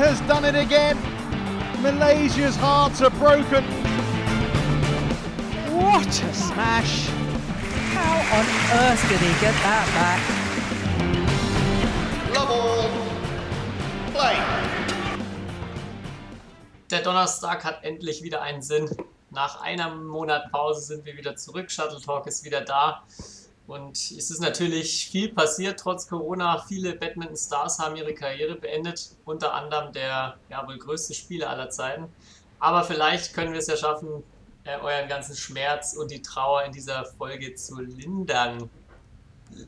has done it again. Malaysia's hearts are broken. What a smash! How on earth did he get that back? Love all. Play. Der Donnerstag hat endlich wieder einen Sinn. Nach einem Monat Pause sind wir wieder zurück. Shuttle Talk ist wieder da. Und es ist natürlich viel passiert trotz Corona. Viele Badminton-Stars haben ihre Karriere beendet. Unter anderem der ja, wohl größte Spieler aller Zeiten. Aber vielleicht können wir es ja schaffen, äh, euren ganzen Schmerz und die Trauer in dieser Folge zu lindern.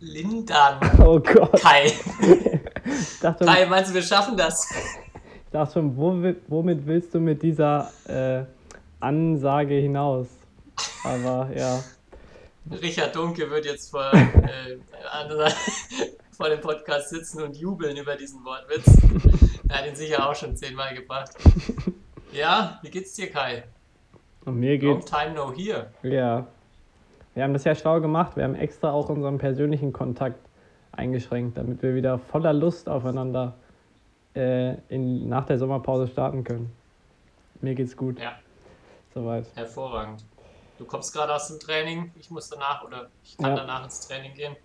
Lindern. Oh Gott. Kai. Dachte, Kai, meinst du, wir schaffen das? ich dachte schon, womit, womit willst du mit dieser äh, Ansage hinaus? Aber ja. Richard Dunke wird jetzt vor, äh, vor dem Podcast sitzen und jubeln über diesen Wortwitz. Er hat ihn sicher auch schon zehnmal gebracht. Ja, wie geht's dir, Kai? Und mir Long geht's. time no here. Ja. Wir haben das ja schlau gemacht. Wir haben extra auch unseren persönlichen Kontakt eingeschränkt, damit wir wieder voller Lust aufeinander äh, in, nach der Sommerpause starten können. Mir geht's gut. Ja, Soweit. hervorragend. Du kommst gerade aus dem Training, ich muss danach oder ich kann Ja. danach ins Training gehen.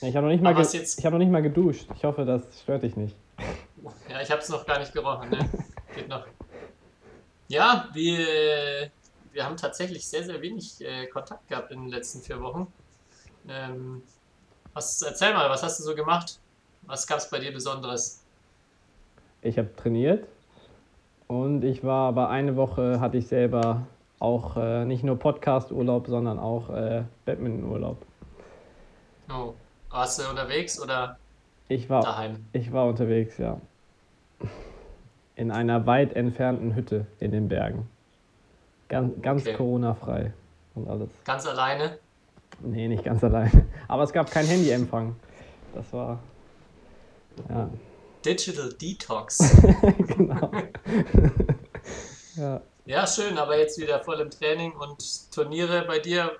Ich habe noch, nicht mal jetzt- ich hab noch nicht mal geduscht. Ich hoffe, das stört dich nicht. Ja, ich habe es noch gar nicht gerochen, ne? Geht noch. Ja, wir, wir haben tatsächlich sehr, sehr wenig äh, Kontakt gehabt in den letzten vier Wochen. Ähm, was, erzähl mal, was hast du so gemacht? Was gab es bei dir Besonderes? Ich habe trainiert und ich war aber eine Woche hatte ich selber auch äh, nicht nur Podcast-Urlaub, sondern auch äh, Badminton-Urlaub. Oh, warst du unterwegs oder Ich war, daheim? ich war unterwegs, ja. In einer weit entfernten Hütte in den Bergen. Ganz, ganz Okay. Corona-frei und alles. Ganz alleine? Nee, nicht ganz allein. Aber es gab keinen Handyempfang. Das war. Ja, Digital Detox. genau. ja. Ja, schön, aber jetzt wieder voll im Training und Turniere bei dir.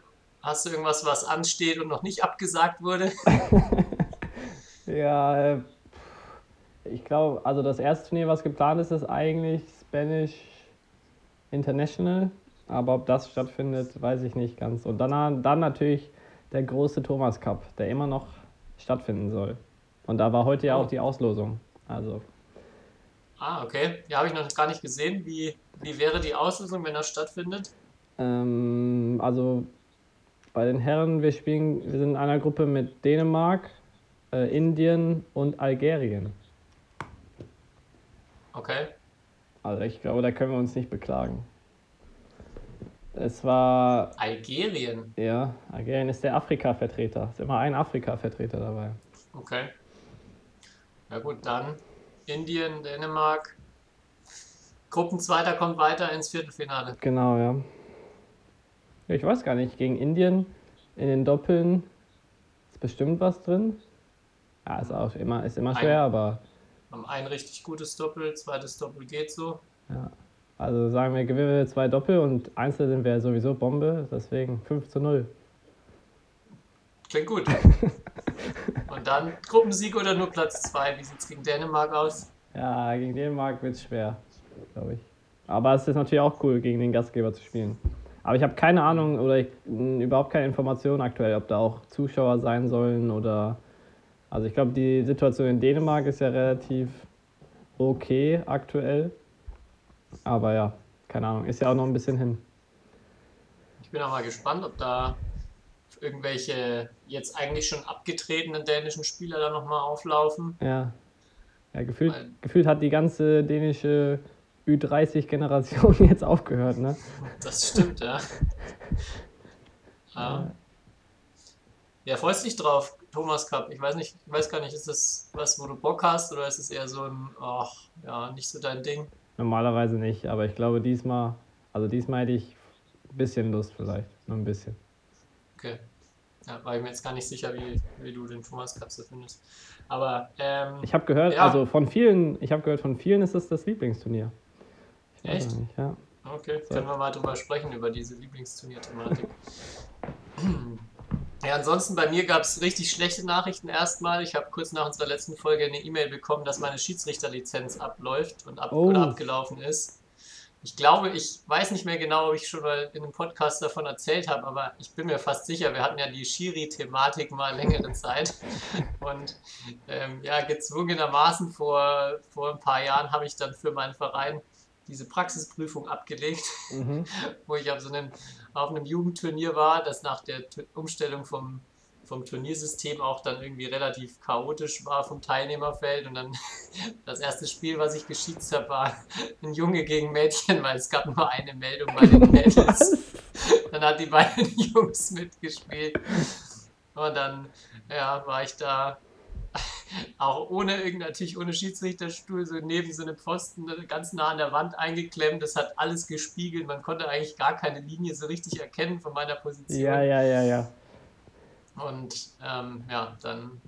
Hast du irgendwas, was ansteht und noch nicht abgesagt wurde? Ja, äh, ich glaube, also das erste Turnier, was geplant ist, ist eigentlich Spanish International. Aber ob das stattfindet, weiß ich nicht ganz. Und dann, dann natürlich der große Thomas Cup, der immer noch stattfinden soll. Und da war heute ja Oh. auch die Auslosung. Also, Ah, okay. Ja, habe ich noch gar nicht gesehen. Wie, wie wäre die Auslösung, wenn das stattfindet? ähm, also bei den Herren, wir spielen, wir sind in einer Gruppe mit Dänemark, äh, Indien und Algerien. Okay. Also ich glaube, da können wir uns nicht beklagen. Es war Algerien. Ja, Algerien ist der Afrika-Vertreter. Ist immer ein Afrika-Vertreter dabei. Okay. Ja gut, dann Indien, Dänemark. Gruppenzweiter kommt weiter ins Viertelfinale. Genau, ja. Ich weiß gar nicht, gegen Indien in den Doppeln ist bestimmt was drin. Ja, ist auch immer, ist immer schwer, aber Haben ein richtig gutes Doppel, zweites Doppel geht so. ja. Also sagen wir, gewinnen wir zwei Doppel und Einzel sind wir sowieso Bombe, deswegen 5 zu 0. Klingt gut. Und dann Gruppensieg oder nur Platz 2? Wie sieht es gegen Dänemark aus? Ja, gegen Dänemark wird es schwer, glaube ich. Aber es ist natürlich auch cool, gegen den Gastgeber zu spielen. Aber ich habe keine Ahnung oder ich, überhaupt keine Information aktuell, ob da auch Zuschauer sein sollen oder. Also ich glaube, die Situation in Dänemark ist ja relativ okay aktuell. Aber ja, keine Ahnung, ist ja auch noch ein bisschen hin. Ich bin auch mal gespannt, ob da irgendwelche jetzt eigentlich schon abgetretenen dänischen Spieler da nochmal auflaufen. Ja. Ja, gefühlt, Weil- gefühlt hat die ganze dänische Ü30-Generation jetzt aufgehört, ne? Das stimmt, ja. ja. Ja, freust dich drauf, Thomas Cup. Ich weiß nicht, ich weiß gar nicht, ist das was, wo du Bock hast oder ist es eher so ein, ach, ja, nicht so dein Ding? Normalerweise nicht, aber ich glaube diesmal, also diesmal hätte ich ein bisschen Lust vielleicht, nur ein bisschen. Okay. Ja, war ich mir jetzt gar nicht sicher, wie, wie du den Thomas so findest. Aber, ähm, Ich habe gehört, Ja. also von vielen, ich habe gehört, von vielen ist es das Lieblingsturnier. Ich Echt? Nicht, ja. Okay, So. können wir mal drüber sprechen, über diese Lieblingsturnier-Thematik. Ja, ansonsten bei mir gab es richtig schlechte Nachrichten erstmal. Ich habe kurz nach unserer letzten Folge eine E-Mail bekommen, dass meine Schiedsrichterlizenz abläuft und ab Oh. oder abgelaufen ist. Ich glaube, ich weiß nicht mehr genau, ob ich schon mal in einem Podcast davon erzählt habe, aber ich bin mir fast sicher, wir hatten ja die Schiri-Thematik mal längere Zeit. Und ähm, ja, gezwungenermaßen vor, vor ein paar Jahren habe ich dann für meinen Verein diese Praxisprüfung abgelegt Mhm. wo ich auf so einem, auf einem Jugendturnier war, das nach der Umstellung vom, vom Turniersystem auch dann irgendwie relativ chaotisch war vom Teilnehmerfeld. Und dann das erste Spiel, was ich geschießt habe, war ein Junge gegen Mädchen, weil es gab nur eine Meldung bei den Mädels. Dann hat die beiden Jungs mitgespielt. Und dann ja, war ich da auch ohne irgend natürlich ohne Schiedsrichterstuhl, so neben so einem Pfosten, ganz nah an der Wand eingeklemmt. Das hat alles gespiegelt. Man konnte eigentlich gar keine Linie so richtig erkennen von meiner Position. Ja, ja, ja, ja. Und ähm, ja, dann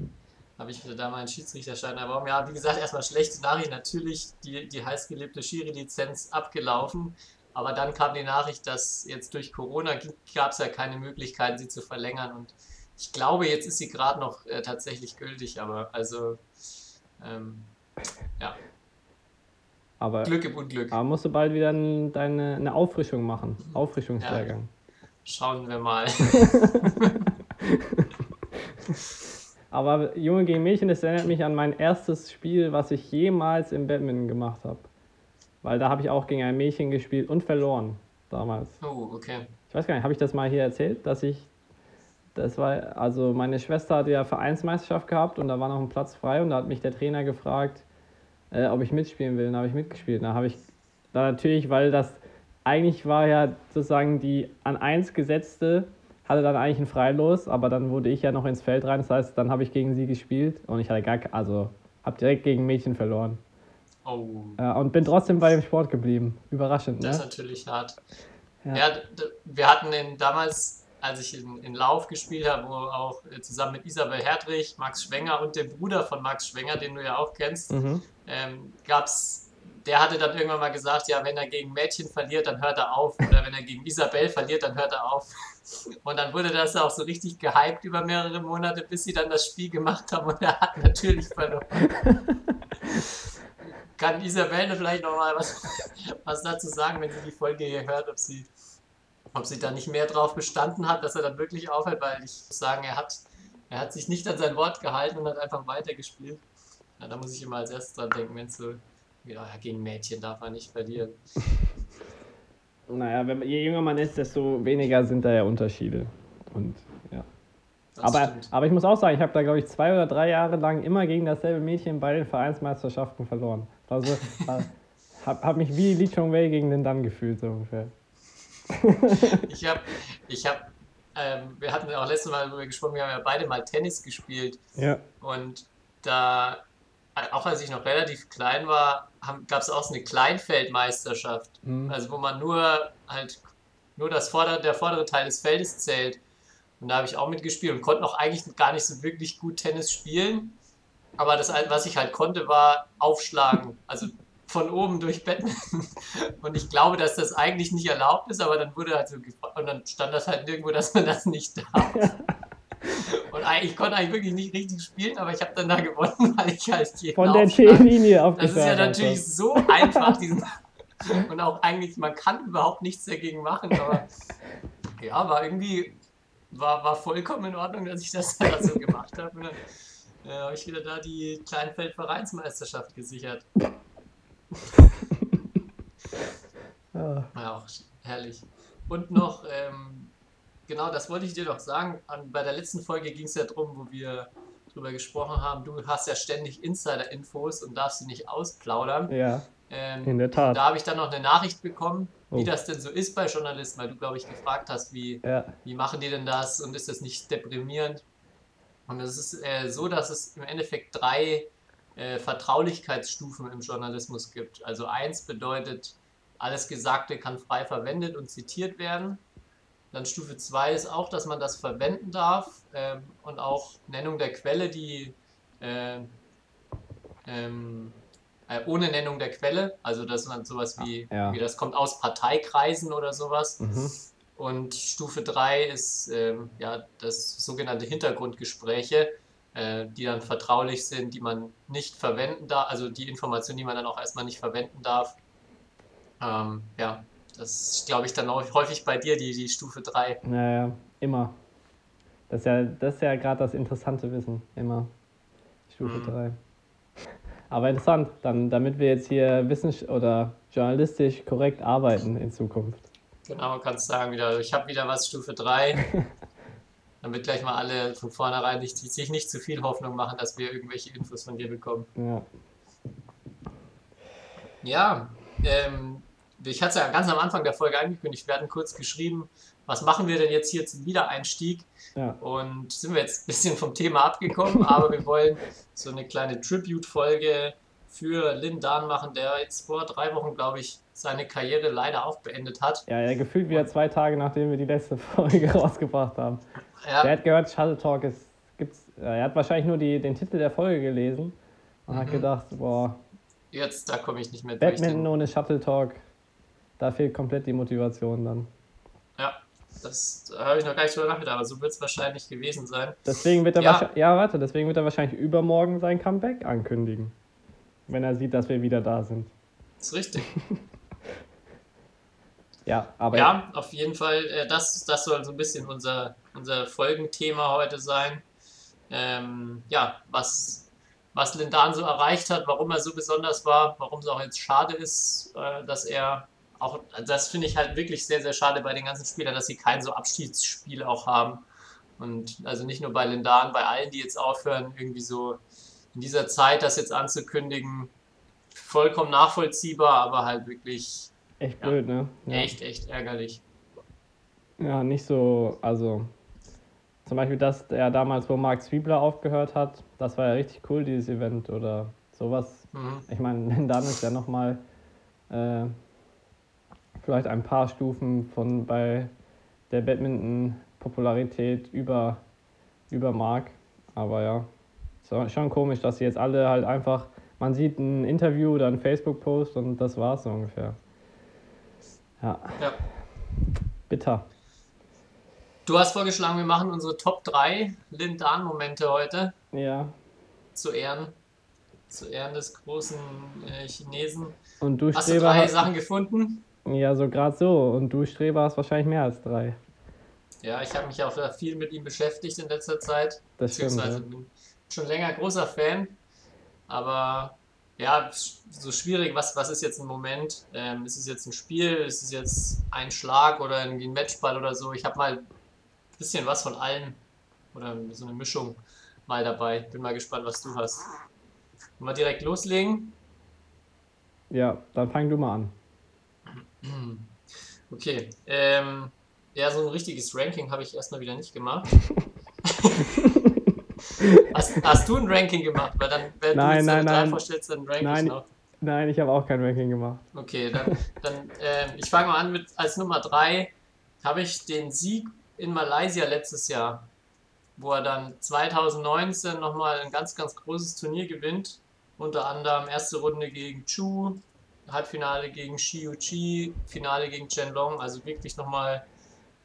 habe ich wieder da meinen Schiedsrichterschein erworben. Ja, wie gesagt, erstmal schlechte Nachricht. Natürlich die, die heißgelebte Schiri-Lizenz abgelaufen. Aber dann kam die Nachricht, dass jetzt durch Corona gab es ja keine Möglichkeit, sie zu verlängern. Und ich glaube, jetzt ist sie gerade noch äh, tatsächlich gültig. Aber also, ähm, ja, Aber, Glück im Unglück. aber musst du bald wieder n- deine, eine Auffrischung machen. Auffrischungslehrgang. Schauen wir mal. Aber Junge gegen Mädchen, das erinnert mich an mein erstes Spiel, was ich jemals im Badminton gemacht habe. Weil da habe ich auch gegen ein Mädchen gespielt und verloren damals. Oh, okay. Ich weiß gar nicht, habe ich das mal hier erzählt, dass ich, das war, also meine Schwester hatte ja Vereinsmeisterschaft gehabt und da war noch ein Platz frei und da hat mich der Trainer gefragt, äh, ob ich mitspielen will. Und da habe ich mitgespielt. Da habe ich, da natürlich, weil das eigentlich war ja sozusagen die an eins gesetzte, hatte dann eigentlich ein Freilos, aber dann wurde ich ja noch ins Feld rein. Das heißt, dann habe ich gegen sie gespielt und ich hatte gar, also habe direkt gegen Mädchen verloren. Oh, Ja, und bin trotzdem bei dem Sport geblieben. Überraschend, das ist ne? natürlich hart. Ja. Ja, wir hatten in, damals, als ich in, in Lauf gespielt habe, wo auch äh, zusammen mit Isabel Herdrich, Max Schwenger und dem Bruder von Max Schwenger, den du ja auch kennst, Mhm. ähm, gab's, der hatte dann irgendwann mal gesagt, ja, wenn er gegen Mädchen verliert, dann hört er auf. Oder wenn er gegen Isabel verliert, dann hört er auf. Und dann wurde das auch so richtig gehypt über mehrere Monate, bis sie dann das Spiel gemacht haben und er hat natürlich verloren. Kann Isabel vielleicht noch mal was, was dazu sagen, wenn sie die Folge hier hört, ob sie, ob sie da nicht mehr drauf bestanden hat, dass er dann wirklich aufhört, weil ich muss sagen, er hat, er hat sich nicht an sein Wort gehalten und hat einfach weitergespielt. Ja, da muss ich immer als erstes dran denken, wenn es so, ja, gegen Mädchen darf man nicht verlieren. Naja, wenn, je jünger man ist, desto weniger sind da ja Unterschiede. Und ja. Das Aber, stimmt. aber ich muss auch sagen, ich habe da, glaube ich, zwei oder drei Jahre lang immer gegen dasselbe Mädchen bei den Vereinsmeisterschaften verloren. Also habe hab mich wie Li Chongwei gegen den Dan gefühlt, so ungefähr. Ich habe, ich habe, ähm, wir hatten auch letztes Mal darüber gesprochen, wir haben ja beide mal Tennis gespielt Ja. und da, auch als ich noch relativ klein war, gab es auch so eine Kleinfeldmeisterschaft, Mhm. also wo man nur halt nur das vordere, der vordere Teil des Feldes zählt. Und da habe ich auch mitgespielt und konnte noch eigentlich gar nicht so wirklich gut Tennis spielen. Aber das, was ich halt konnte, war aufschlagen. Also von oben durch Badminton. Und ich glaube, dass das eigentlich nicht erlaubt ist, aber dann wurde halt so gefragt und dann stand das halt nirgendwo, dass man das nicht darf. Und eigentlich- ich konnte eigentlich wirklich nicht richtig spielen, aber ich habe dann da gewonnen, weil ich halt jeden Von der T-Linie das aufgeschlagen ist ja natürlich so einfach, diesen und auch eigentlich, man kann überhaupt nichts dagegen machen, aber ja, war irgendwie, war, war vollkommen in Ordnung, dass ich das dann so gemacht habe. Und dann äh, habe ich wieder da die Kleinfeld-Vereinsmeisterschaft gesichert. Ja. Ja, auch herrlich. Und noch, ähm, genau, das wollte ich dir doch sagen. An, bei der letzten Folge ging es ja darum, wo wir drüber gesprochen haben. Du hast ja ständig Insider-Infos und darfst sie nicht ausplaudern. ja, Ähm, in der Tat. Da habe ich dann noch eine Nachricht bekommen, wie Oh. das denn so ist bei Journalisten, weil du, glaube ich, gefragt hast, wie, Ja. wie machen die denn das und ist das nicht deprimierend? Und es ist äh, so, dass es im Endeffekt drei äh, Vertraulichkeitsstufen im Journalismus gibt. Also eins bedeutet, alles Gesagte kann frei verwendet und zitiert werden. Dann Stufe 2 ist auch, dass man das verwenden darf ähm, und auch Nennung der Quelle, die äh, ähm, äh, ohne Nennung der Quelle, also dass man sowas wie, Ja. wie das kommt aus Parteikreisen oder sowas. Mhm. Und Stufe 3 ist ähm, ja das sogenannte Hintergrundgespräche, äh, die dann vertraulich sind, die man nicht verwenden darf, also die Informationen, die man dann auch erstmal nicht verwenden darf. Ähm, ja, das ist, glaube ich, dann auch häufig bei dir die, die Stufe 3. Naja, immer. Das ist ja, das ist ja gerade das interessante Wissen, immer. Stufe 3. Aber interessant, dann, damit wir jetzt hier wissens- oder journalistisch korrekt arbeiten in Zukunft. Genau, kannst sagen wieder, ich habe wieder was Stufe 3. Damit gleich mal alle von vornherein nicht, sich nicht zu viel Hoffnung machen, dass wir irgendwelche Infos von dir bekommen. Ja. Ja, ähm, ich hatte es ja ganz am Anfang der Folge angekündigt, wir hatten kurz geschrieben, was machen wir denn jetzt hier zum Wiedereinstieg? Ja. Und sind wir jetzt ein bisschen vom Thema abgekommen, aber wir wollen so eine kleine Tribute-Folge für Lin Dan machen, der jetzt vor drei Wochen, glaube ich, seine Karriere leider auch beendet hat. Ja, ja, gefühlt wieder zwei Tage, nachdem wir die letzte Folge rausgebracht haben. Ja, hat gehört, Shuttle Talk ist, gibt's, er hat wahrscheinlich nur die, den Titel der Folge gelesen und hat gedacht, boah, jetzt, da komme ich nicht mehr durch. Badminton ohne Shuttle Talk, da fehlt komplett die Motivation dann. ja, das da habe ich noch gar nicht drüber nachgedacht, aber so wird es wahrscheinlich gewesen sein. Deswegen wird er Ja. wahrscheinlich, ja, warte, deswegen wird er wahrscheinlich übermorgen sein Comeback ankündigen. Wenn er sieht, dass wir wieder da sind. ist richtig. Ja, aber Ja, auf jeden Fall, äh, das, das soll so ein bisschen unser, unser Folgenthema heute sein. Ähm, ja, was, was Lindan so erreicht hat, warum er so besonders war, warum es auch jetzt schade ist, äh, dass er auch, das finde ich halt wirklich sehr, sehr schade bei den ganzen Spielern, dass sie kein so Abschiedsspiel auch haben. Und also nicht nur bei Lindan, bei allen, die jetzt aufhören, irgendwie so in dieser Zeit das jetzt anzukündigen, vollkommen nachvollziehbar, aber halt wirklich echt ja. blöd, ne? Ja. echt, echt ärgerlich. Ja, nicht so, also zum Beispiel, dass er damals, wo Mark Zwiebler aufgehört hat, das war ja richtig cool, dieses Event oder sowas. Mhm. Ich meine, dann ist ja nochmal äh, vielleicht ein paar Stufen von bei der Badminton-Popularität über, über Mark. Aber ja, ist schon komisch, dass sie jetzt alle halt einfach, man sieht ein Interview oder einen Facebook-Post und das war's so ungefähr. Ja, Ja. bitter. Du hast vorgeschlagen, wir machen unsere Top 3 Lindan-Momente heute Ja. zu Ehren, zu Ehren des großen äh, Chinesen. Und du Hast du drei hast, Sachen gefunden? Ja, so gerade so. Und du Streber hast wahrscheinlich mehr als drei. Ja, ich habe mich auch viel mit ihm beschäftigt in letzter Zeit. Das stimmt. Beziehungsweise Ja. bin schon länger großer Fan. Aber ja, so schwierig, was, was ist jetzt ein Moment? Ähm, ist es jetzt ein Spiel? Ist es jetzt ein Schlag oder irgendwie ein Matchball oder so? Ich habe mal ein bisschen was von allem oder so eine Mischung mal dabei. Bin mal gespannt, was du hast. Wir direkt loslegen? ja, dann fang du mal an. Okay. Ähm, ja, so ein richtiges Ranking habe ich erstmal wieder nicht gemacht. hast, hast du ein Ranking gemacht? Weil dann, wenn Nein, du jetzt nein, drei nein. vorstellst, dann rank Nein. ich noch. Nein, ich habe auch kein Ranking gemacht. Okay, dann, dann ähm, ich fange mal an mit als Nummer 3 habe ich den Sieg in Malaysia letztes Jahr, wo er dann 2019 nochmal ein ganz, ganz großes Turnier gewinnt. Unter anderem erste Runde gegen Chu, Halbfinale gegen Xiu Chi, Finale gegen Chen Long, also wirklich nochmal.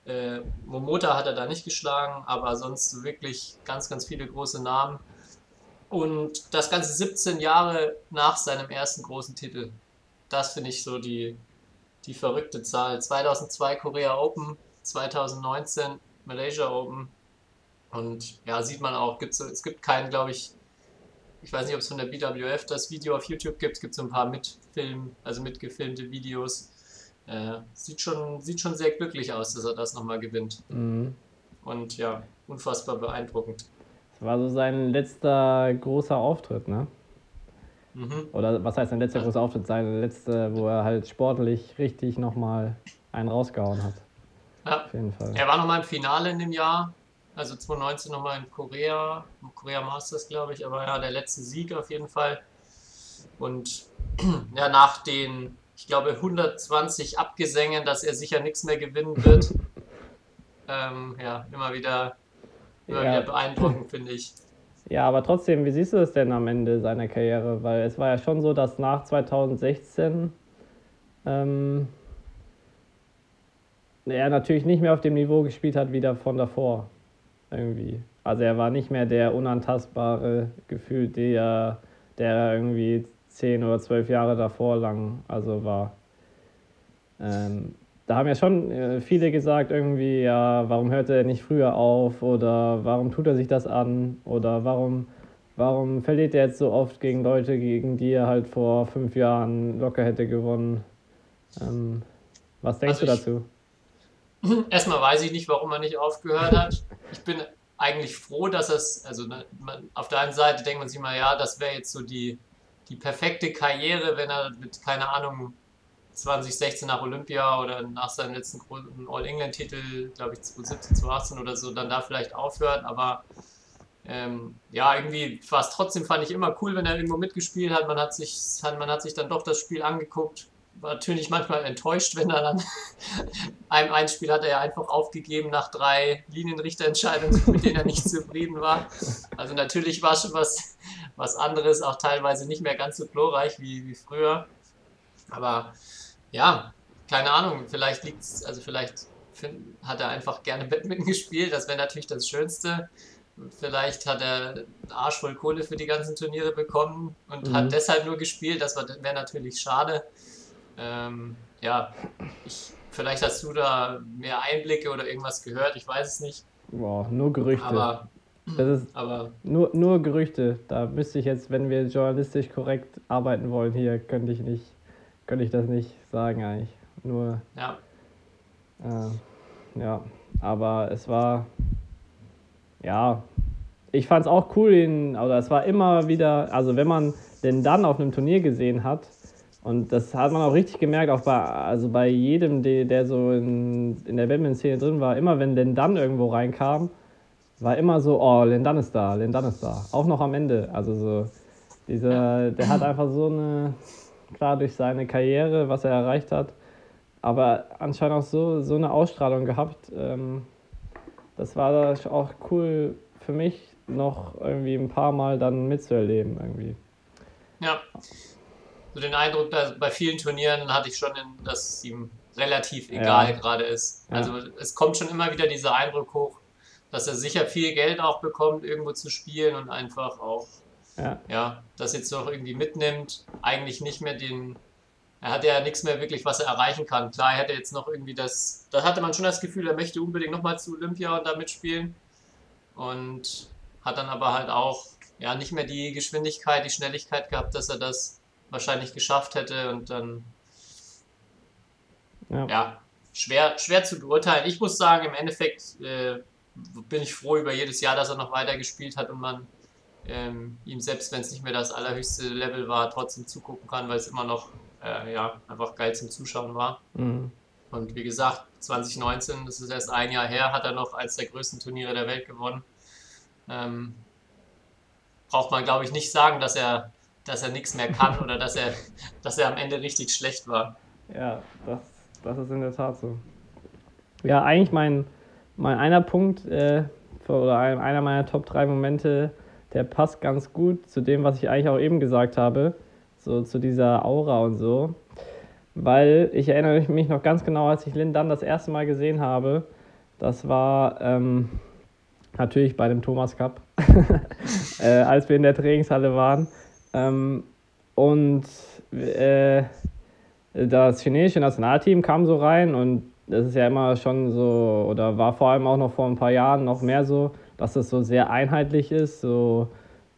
Äh, Momota hat er da nicht geschlagen, aber sonst wirklich ganz, ganz viele große Namen. Und das Ganze 17 Jahre nach seinem ersten großen Titel. Das finde ich so die, die verrückte Zahl. 2002 Korea Open, 2019 Malaysia Open. Und ja, sieht man auch, gibt's, es gibt keinen, glaube ich, ich weiß nicht, ob es von der BWF das Video auf YouTube gibt. Es gibt so ein paar Mitfilm, also mitgefilmte Videos. Äh, sieht, schon, sieht schon sehr glücklich aus, dass er das nochmal gewinnt. Mhm. Und ja, unfassbar beeindruckend. Das war so sein letzter großer Auftritt, ne? Mhm. Oder was heißt sein letzter Ja. großer Auftritt? Sein letzter, wo er halt sportlich richtig nochmal einen rausgehauen hat. Ja, Auf jeden Fall. Er war nochmal im Finale in dem Jahr, also 2019 nochmal in Korea, im Korea Masters, glaube ich, aber ja, der letzte Sieg auf jeden Fall. Und ja, nach den, ich glaube, 120 Abgesängen, dass er sicher nichts mehr gewinnen wird, ähm, ja, immer wieder, immer Ja. wieder beeindruckend, finde ich. Ja, aber trotzdem, wie siehst du es denn am Ende seiner Karriere? Weil es war ja schon so, dass nach 2016 ähm, er natürlich nicht mehr auf dem Niveau gespielt hat wie der von davor. Irgendwie. Also er war nicht mehr der unantastbare Gefühl, der, der irgendwie zehn oder zwölf Jahre davor lang also war. Ähm, da haben ja schon äh, viele gesagt, irgendwie, ja, warum hört er nicht früher auf oder warum tut er sich das an oder warum, warum verliert er jetzt so oft gegen Leute, gegen die er halt vor fünf Jahren locker hätte gewonnen. Ähm, was denkst also du dazu? Erstmal weiß ich nicht, warum er nicht aufgehört hat. Ich bin eigentlich froh, dass es, also ne, man, auf der einen Seite denkt man sich mal, ja, das wäre jetzt so die, die perfekte Karriere, wenn er mit, keine Ahnung, 2016 nach Olympia oder nach seinem letzten großen All-England-Titel, glaube ich 2017, 2018 oder so, dann da vielleicht aufhört. Aber ähm, ja, irgendwie war es trotzdem, fand ich immer cool, wenn er irgendwo mitgespielt hat. Man hat sich, man hat sich dann doch das Spiel angeguckt. War natürlich manchmal enttäuscht, wenn er dann einem ein Spiel hat er ja einfach aufgegeben nach drei Linienrichterentscheidungen, mit denen er nicht zufrieden war. Also natürlich war schon was, was anderes, auch teilweise nicht mehr ganz so glorreich wie, wie früher. Aber ja, keine Ahnung, vielleicht liegt es, also vielleicht hat er einfach gerne Badminton gespielt, das wäre natürlich das Schönste. Vielleicht hat er einen Arsch voll Kohle für die ganzen Turniere bekommen und mhm. hat deshalb nur gespielt, das wäre natürlich schade. Ähm, ja, ich, vielleicht hast du da mehr Einblicke oder irgendwas gehört, ich weiß es nicht. Boah, nur Gerüchte. Aber, das ist aber nur, nur Gerüchte. Da müsste ich jetzt, wenn wir journalistisch korrekt arbeiten wollen, hier könnte ich nicht könnte ich das nicht sagen eigentlich. Nur. Ja. Äh, ja, aber es war. Ja, ich fand es auch cool, ihn, oder es war immer wieder, also wenn man den dann auf einem Turnier gesehen hat, und das hat man auch richtig gemerkt, auch bei, also bei jedem, der, so in, in der Badminton-Szene drin war, immer wenn den dann irgendwo reinkam, war immer so, oh, Lendan ist da, Lendan ist da. Auch noch am Ende. Also so, dieser, der hat einfach so eine, klar durch seine Karriere, was er erreicht hat, aber anscheinend auch so, so eine Ausstrahlung gehabt. Ähm, das war auch cool für mich, noch irgendwie ein paar Mal dann mitzuerleben irgendwie. Ja, so den Eindruck, dass bei vielen Turnieren hatte ich schon, dass es ihm relativ egal ja. gerade ist. Also ja. es kommt schon immer wieder dieser Eindruck hoch, dass er sicher viel Geld auch bekommt, irgendwo zu spielen und einfach auch ja. ja, das jetzt noch irgendwie mitnimmt, eigentlich nicht mehr den, er hat ja nichts mehr wirklich, was er erreichen kann. Klar, er hätte jetzt noch irgendwie das, da hatte man schon das Gefühl, er möchte unbedingt nochmal zu Olympia und da mitspielen und hat dann aber halt auch ja nicht mehr die Geschwindigkeit, die Schnelligkeit gehabt, dass er das wahrscheinlich geschafft hätte und dann ja, ja schwer, schwer zu beurteilen. Ich muss sagen, im Endeffekt äh, bin ich froh über jedes Jahr, dass er noch weiter gespielt hat und man ähm, ihm selbst, wenn es nicht mehr das allerhöchste Level war, trotzdem zugucken kann, weil es immer noch äh, ja, einfach geil zum Zuschauen war. Mhm. Und wie gesagt, 2019, das ist erst ein Jahr her, hat er noch eines der größten Turniere der Welt gewonnen. Ähm, braucht man, glaube ich, nicht sagen, dass er, dass er nichts mehr kann oder dass er, dass er am Ende richtig schlecht war. Ja, das, das ist in der Tat so. Ja, eigentlich mein, mein einer Punkt äh, oder einer meiner Top 3 Momente der passt ganz gut zu dem, was ich eigentlich auch eben gesagt habe, so zu dieser Aura und so. Weil ich erinnere mich noch ganz genau, als ich Lin dann das erste Mal gesehen habe, das war ähm, natürlich bei dem Thomas Cup, äh, als wir in der Trainingshalle waren. Ähm, und äh, das chinesische Nationalteam kam so rein und das ist ja immer schon so, oder war vor allem auch noch vor ein paar Jahren noch mehr so, dass es so sehr einheitlich ist, so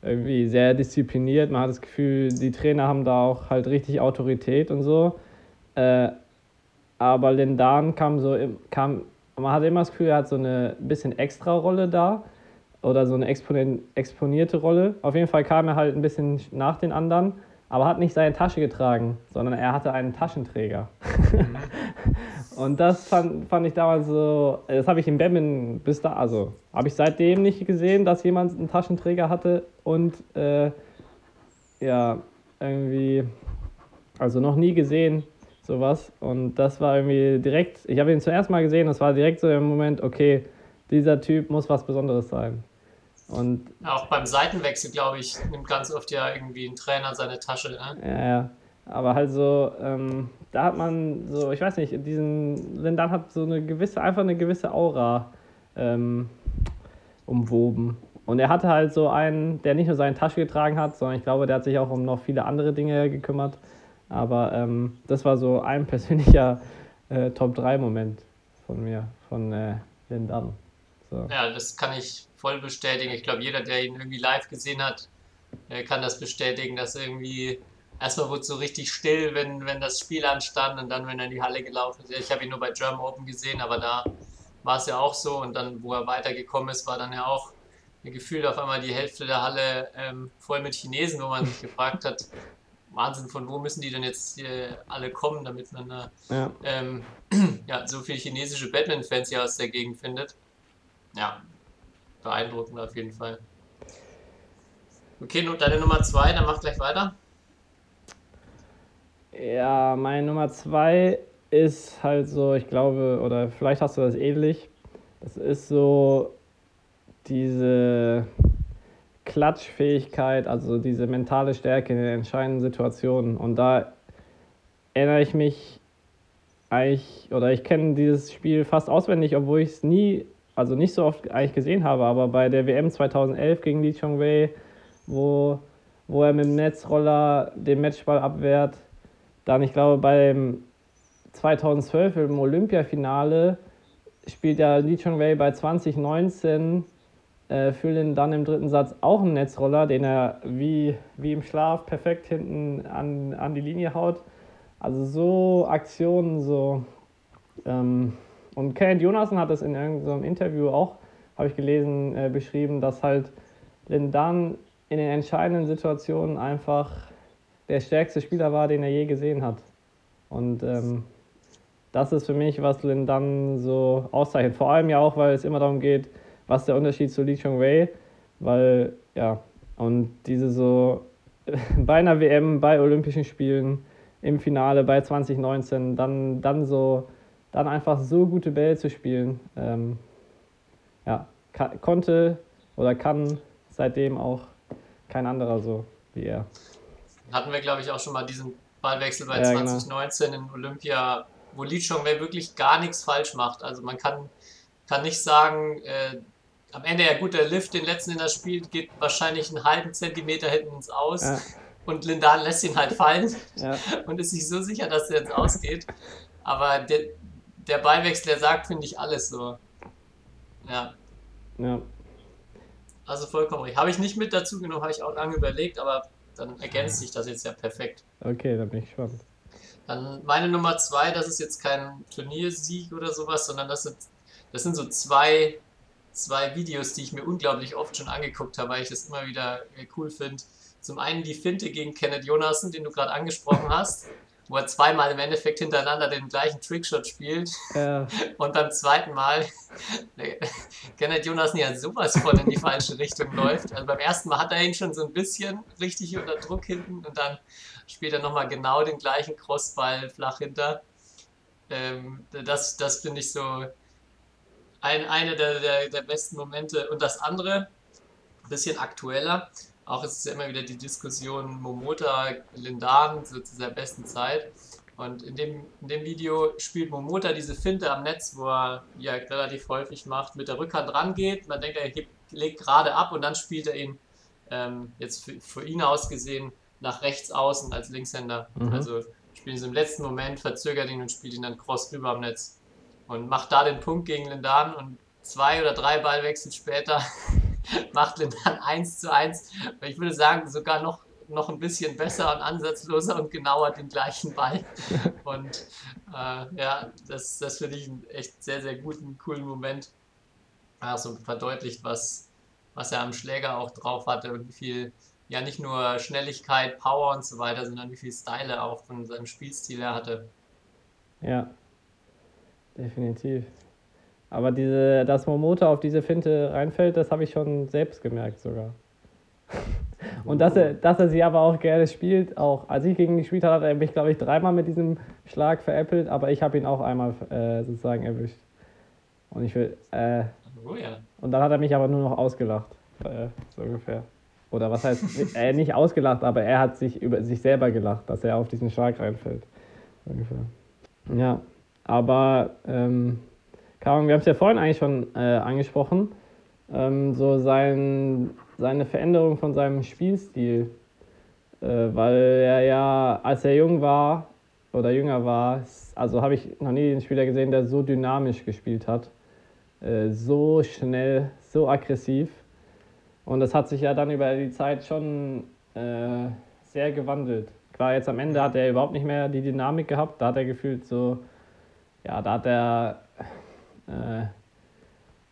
irgendwie sehr diszipliniert. Man hat das Gefühl, die Trainer haben da auch halt richtig Autorität und so. Äh, aber Lindan kam so, kam, man hatte immer das Gefühl, er hat so eine bisschen extra Rolle da oder so eine exponierte Rolle. Auf jeden Fall kam er halt ein bisschen nach den anderen, aber hat nicht seine Tasche getragen, sondern er hatte einen Taschenträger. Mhm. Und das fand, fand ich damals so, das habe ich im Badminton bis da, also habe ich seitdem nicht gesehen, dass jemand einen Taschenträger hatte und äh, ja, irgendwie, also noch nie gesehen, sowas. Und das war irgendwie direkt, ich habe ihn zuerst mal gesehen, das war direkt so im Moment, okay, dieser Typ muss was Besonderes sein. Und auch beim Seitenwechsel, glaube ich, nimmt ganz oft ja irgendwie ein Trainer seine Tasche. Ne? Ja, ja. Aber halt so, ähm, da hat man so, ich weiß nicht, diesen Lindan hat so eine gewisse, einfach eine gewisse Aura ähm, umwoben. Und er hatte halt so einen, der nicht nur seine Tasche getragen hat, sondern ich glaube, der hat sich auch um noch viele andere Dinge gekümmert. Aber ähm, das war so ein persönlicher äh, Top-3-Moment von mir, von äh, Lindan. So. Ja, das kann ich voll bestätigen. Ich glaube, jeder, der ihn irgendwie live gesehen hat, äh, kann das bestätigen, dass irgendwie erstmal wurde es so richtig still, wenn, wenn das Spiel anstand und dann, wenn er in die Halle gelaufen ist. Ich habe ihn nur bei German Open gesehen, aber da war es ja auch so und dann, wo er weitergekommen ist, war dann ja auch gefühlt auf einmal die Hälfte der Halle ähm, voll mit Chinesen, wo man sich gefragt hat, Wahnsinn, von wo müssen die denn jetzt hier alle kommen, damit man da ja. Ähm, ja, so viele chinesische Batman-Fans hier aus der Gegend findet. Ja, beeindruckend auf jeden Fall. Okay, deine Nummer zwei, dann mach gleich weiter. Ja, meine Nummer zwei ist halt so, ich glaube, oder vielleicht hast du das ähnlich. Das ist so diese Klatschfähigkeit, also diese mentale Stärke in den entscheidenden Situationen. Und da erinnere ich mich eigentlich, oder ich kenne dieses Spiel fast auswendig, obwohl ich es nie, also nicht so oft eigentlich gesehen habe, aber bei der WM 2011 gegen Lee Chong-Wei, wo, wo er mit dem Netzroller den Matchball abwehrt, dann, ich glaube, beim 2012 im Olympiafinale spielt ja Lee Chong-Wei bei 2019 äh, für den dann im dritten Satz auch einen Netzroller, den er wie, wie im Schlaf perfekt hinten an, an die Linie haut. Also so Aktionen, so. Ähm, und Kenneth Jonassen hat das in irgendeinem Interview auch, habe ich gelesen, äh, beschrieben, dass halt Lindan in den entscheidenden Situationen einfach der stärkste Spieler war, den er je gesehen hat. Und ähm, das ist für mich, was Lindan so auszeichnet. Vor allem ja auch, weil es immer darum geht, was der Unterschied zu Lee Chong Wei, weil, ja, und diese so bei einer WM, bei Olympischen Spielen, im Finale bei 2019, dann, dann so, dann einfach so gute Bälle zu spielen, ähm, ja, konnte oder kann seitdem auch kein anderer so wie er. Hatten wir, glaube ich, auch schon mal diesen Ballwechsel bei ja, 2019 genau. in Olympia, wo Lee Chong wirklich gar nichts falsch macht. Also man kann, kann nicht sagen, äh, am Ende ja gut, der Lift, den letzten, den er spielt, geht wahrscheinlich einen halben Zentimeter hinten ins Aus. Ja. Und Lindan lässt ihn halt fallen ja. und ist sich so sicher, dass er jetzt ausgeht. Aber der, der Ballwechsel, der sagt, finde ich, alles so. Ja. Ja. Also vollkommen richtig. Habe ich nicht mit dazu genommen, habe ich auch lange überlegt, aber dann ergänzt sich das jetzt ja perfekt. Okay, dann bin ich gespannt. Dann meine Nummer zwei, das ist jetzt kein Turniersieg oder sowas, sondern das sind, das sind so zwei zwei Videos, die ich mir unglaublich oft schon angeguckt habe, weil ich das immer wieder cool finde. Zum einen die Finte gegen Kenneth Jonassen, den du gerade angesprochen hast, wo er zweimal im Endeffekt hintereinander den gleichen Trickshot spielt. Ja. Und beim zweiten Mal Kenneth Jonassen ja sowas von in die falsche Richtung läuft. Also beim ersten Mal hat er ihn schon so ein bisschen richtig unter Druck hinten und dann spielt er nochmal genau den gleichen Crossball flach hinter. Ähm, das das finde ich so ein, eine der, der, der besten Momente. Und das andere, ein bisschen aktueller, auch ist es ja immer wieder die Diskussion Momota, Lindan so zu seiner besten Zeit. Und in dem, in dem Video spielt Momota diese Finte am Netz, wo er ja relativ häufig macht, mit der Rückhand rangeht. Man denkt, er legt gerade ab und dann spielt er ihn ähm, jetzt für, für, ihn aus gesehen nach rechts außen als Linkshänder. Mhm. Also spielt ihn so im letzten Moment, verzögert ihn und spielt ihn dann cross rüber am Netz und macht da den Punkt gegen Lindan und zwei oder drei Ballwechsel später macht Lindan 1 zu 1. Ich würde sagen, sogar noch, noch ein bisschen besser und ansatzloser und genauer den gleichen Ball. Und äh, ja, das, das finde ich einen echt sehr, sehr guten, coolen Moment. Also verdeutlicht, was, was er am Schläger auch drauf hatte und wie viel, ja nicht nur Schnelligkeit, Power und so weiter, sondern wie viel Style auch von seinem Spielstil er hatte. Ja, Definitiv. Aber diese, dass Momota auf diese Finte reinfällt, das habe ich schon selbst gemerkt sogar. Und dass er, dass er sie aber auch gerne spielt, auch als ich gegen ihn gespielt habe, hat er mich, glaube ich, dreimal mit diesem Schlag veräppelt, aber ich habe ihn auch einmal äh, sozusagen erwischt. Und ich will, äh, oh ja. Und dann hat er mich aber nur noch ausgelacht, äh, so ungefähr. Oder was heißt, er nicht ausgelacht, aber er hat sich über sich selber gelacht, dass er auf diesen Schlag reinfällt. Ungefähr. Ja, aber ähm, Karin, wir haben es ja vorhin eigentlich schon äh, angesprochen, ähm, so sein, seine Veränderung von seinem Spielstil, äh, weil er ja, als er jung war oder jünger war, also habe ich noch nie einen Spieler gesehen, der so dynamisch gespielt hat, äh, so schnell, so aggressiv. Und das hat sich ja dann über die Zeit schon äh, sehr gewandelt. Klar, jetzt am Ende hat er überhaupt nicht mehr die Dynamik gehabt. Da hat er gefühlt so, ja, da hat er äh,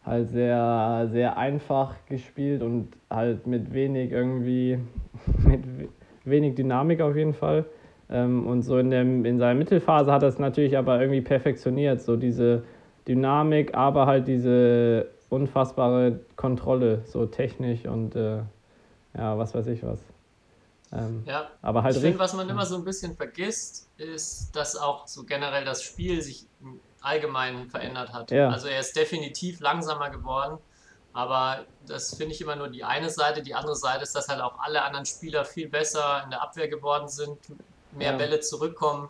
halt sehr, sehr einfach gespielt und halt mit wenig irgendwie, mit wenig Dynamik auf jeden Fall. Ähm, und so in, dem, in seiner Mittelphase hat er es natürlich aber irgendwie perfektioniert, so diese Dynamik, aber halt diese unfassbare Kontrolle, so technisch und äh, ja, was weiß ich was. Ähm, ja, aber halt ich finde, was man immer so ein bisschen vergisst, ist, dass auch so generell das Spiel sich allgemein verändert hat. Ja. Also er ist definitiv langsamer geworden, aber das finde ich immer nur die eine Seite. Die andere Seite ist, dass halt auch alle anderen Spieler viel besser in der Abwehr geworden sind, mehr ja. Bälle zurückkommen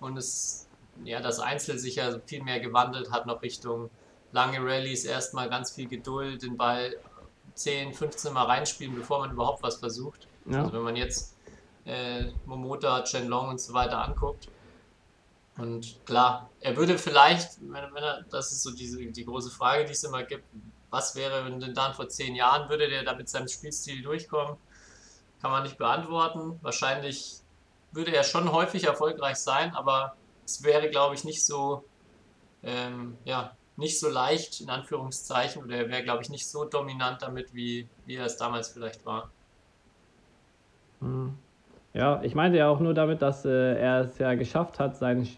und es, ja, das Einzel sich ja viel mehr gewandelt hat noch Richtung lange Rallyes, erstmal ganz viel Geduld, den Ball 10, 15 Mal reinspielen, bevor man überhaupt was versucht. Ja. Also wenn man jetzt äh, Momota, Chen Long und so weiter anguckt, und klar, er würde vielleicht, wenn, wenn er, das ist so diese, die große Frage, die es immer gibt, was wäre, denn dann vor zehn Jahren würde der da mit seinem Spielstil durchkommen? Kann man nicht beantworten. Wahrscheinlich würde er schon häufig erfolgreich sein, aber es wäre, glaube ich, nicht so, ähm, ja, nicht so leicht, in Anführungszeichen, oder er wäre, glaube ich, nicht so dominant damit, wie, wie er es damals vielleicht war. Mhm. Ja, ich meinte ja auch nur damit, dass äh, er es ja geschafft hat, seinen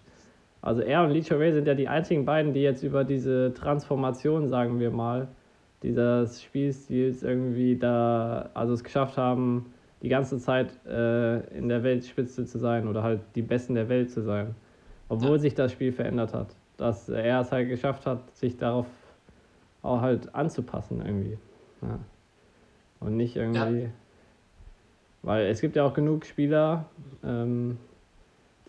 also er und Lee Chauvet sind ja die einzigen beiden, die jetzt über diese Transformation, sagen wir mal, dieses Spielstils irgendwie da, also es geschafft haben, die ganze Zeit äh, in der Weltspitze zu sein oder halt die Besten der Welt zu sein. Obwohl ja. sich das Spiel verändert hat. Dass er es halt geschafft hat, sich darauf auch halt anzupassen irgendwie. Ja. Und nicht irgendwie. Ja. Weil es gibt ja auch genug Spieler, ähm,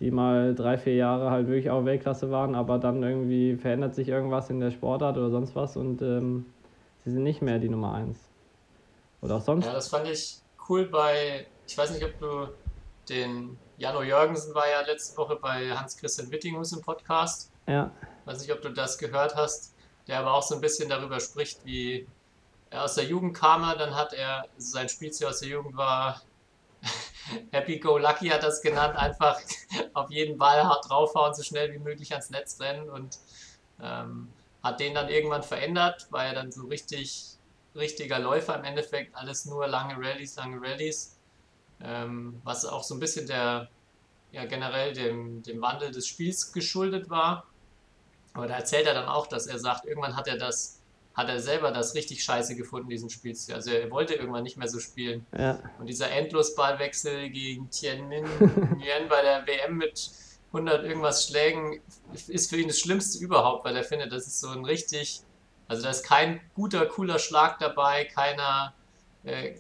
die mal drei, vier Jahre halt wirklich auch Weltklasse waren, aber dann irgendwie verändert sich irgendwas in der Sportart oder sonst was und ähm, sie sind nicht mehr die Nummer eins. Oder auch sonst. Ja, das fand ich cool bei, ich weiß nicht, ob du den Jano Jürgensen war ja letzte Woche bei Hans-Christian Wittinghus im Podcast. Ja. Weiß nicht, ob du das gehört hast, der aber auch so ein bisschen darüber spricht, wie er aus der Jugend kam, dann hat er, sein Spielziel aus der Jugend war Happy Go Lucky hat das genannt, einfach auf jeden Ball hart draufhauen, so schnell wie möglich ans Netz rennen und ähm, hat den dann irgendwann verändert, war er dann so richtig richtiger Läufer im Endeffekt, alles nur lange Rallyes, lange Rallyes, ähm, was auch so ein bisschen der, ja generell dem, dem Wandel des Spiels geschuldet war. Aber da erzählt er dann auch, dass er sagt, irgendwann hat er das hat er selber das richtig scheiße gefunden, diesen Spielstil. Also er wollte irgendwann nicht mehr so spielen. Ja. Und dieser Endlosballwechsel gegen Tianmin Nguyen bei der WM mit 100 irgendwas Schlägen ist für ihn das Schlimmste überhaupt, weil er findet, das ist so ein richtig, also da ist kein guter, cooler Schlag dabei, keiner, äh,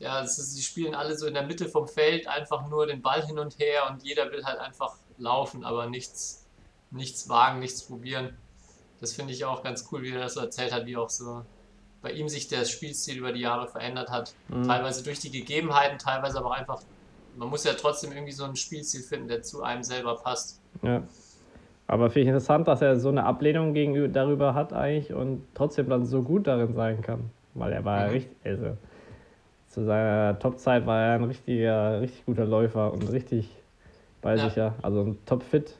ja, ist, sie spielen alle so in der Mitte vom Feld einfach nur den Ball hin und her und jeder will halt einfach laufen, aber nichts, nichts wagen, nichts probieren das finde ich auch ganz cool, wie er das so erzählt hat, wie auch so bei ihm sich der Spielstil über die Jahre verändert hat. Mhm. Teilweise durch die Gegebenheiten, teilweise aber auch einfach, man muss ja trotzdem irgendwie so einen Spielstil finden, der zu einem selber passt. Ja. Aber finde ich interessant, dass er so eine Ablehnung gegenüber darüber hat eigentlich und trotzdem dann so gut darin sein kann. Weil er war ja mhm. richtig, also zu seiner Topzeit war er ein richtiger, richtig guter Läufer und richtig bei sich ja. Also ein Top-Fit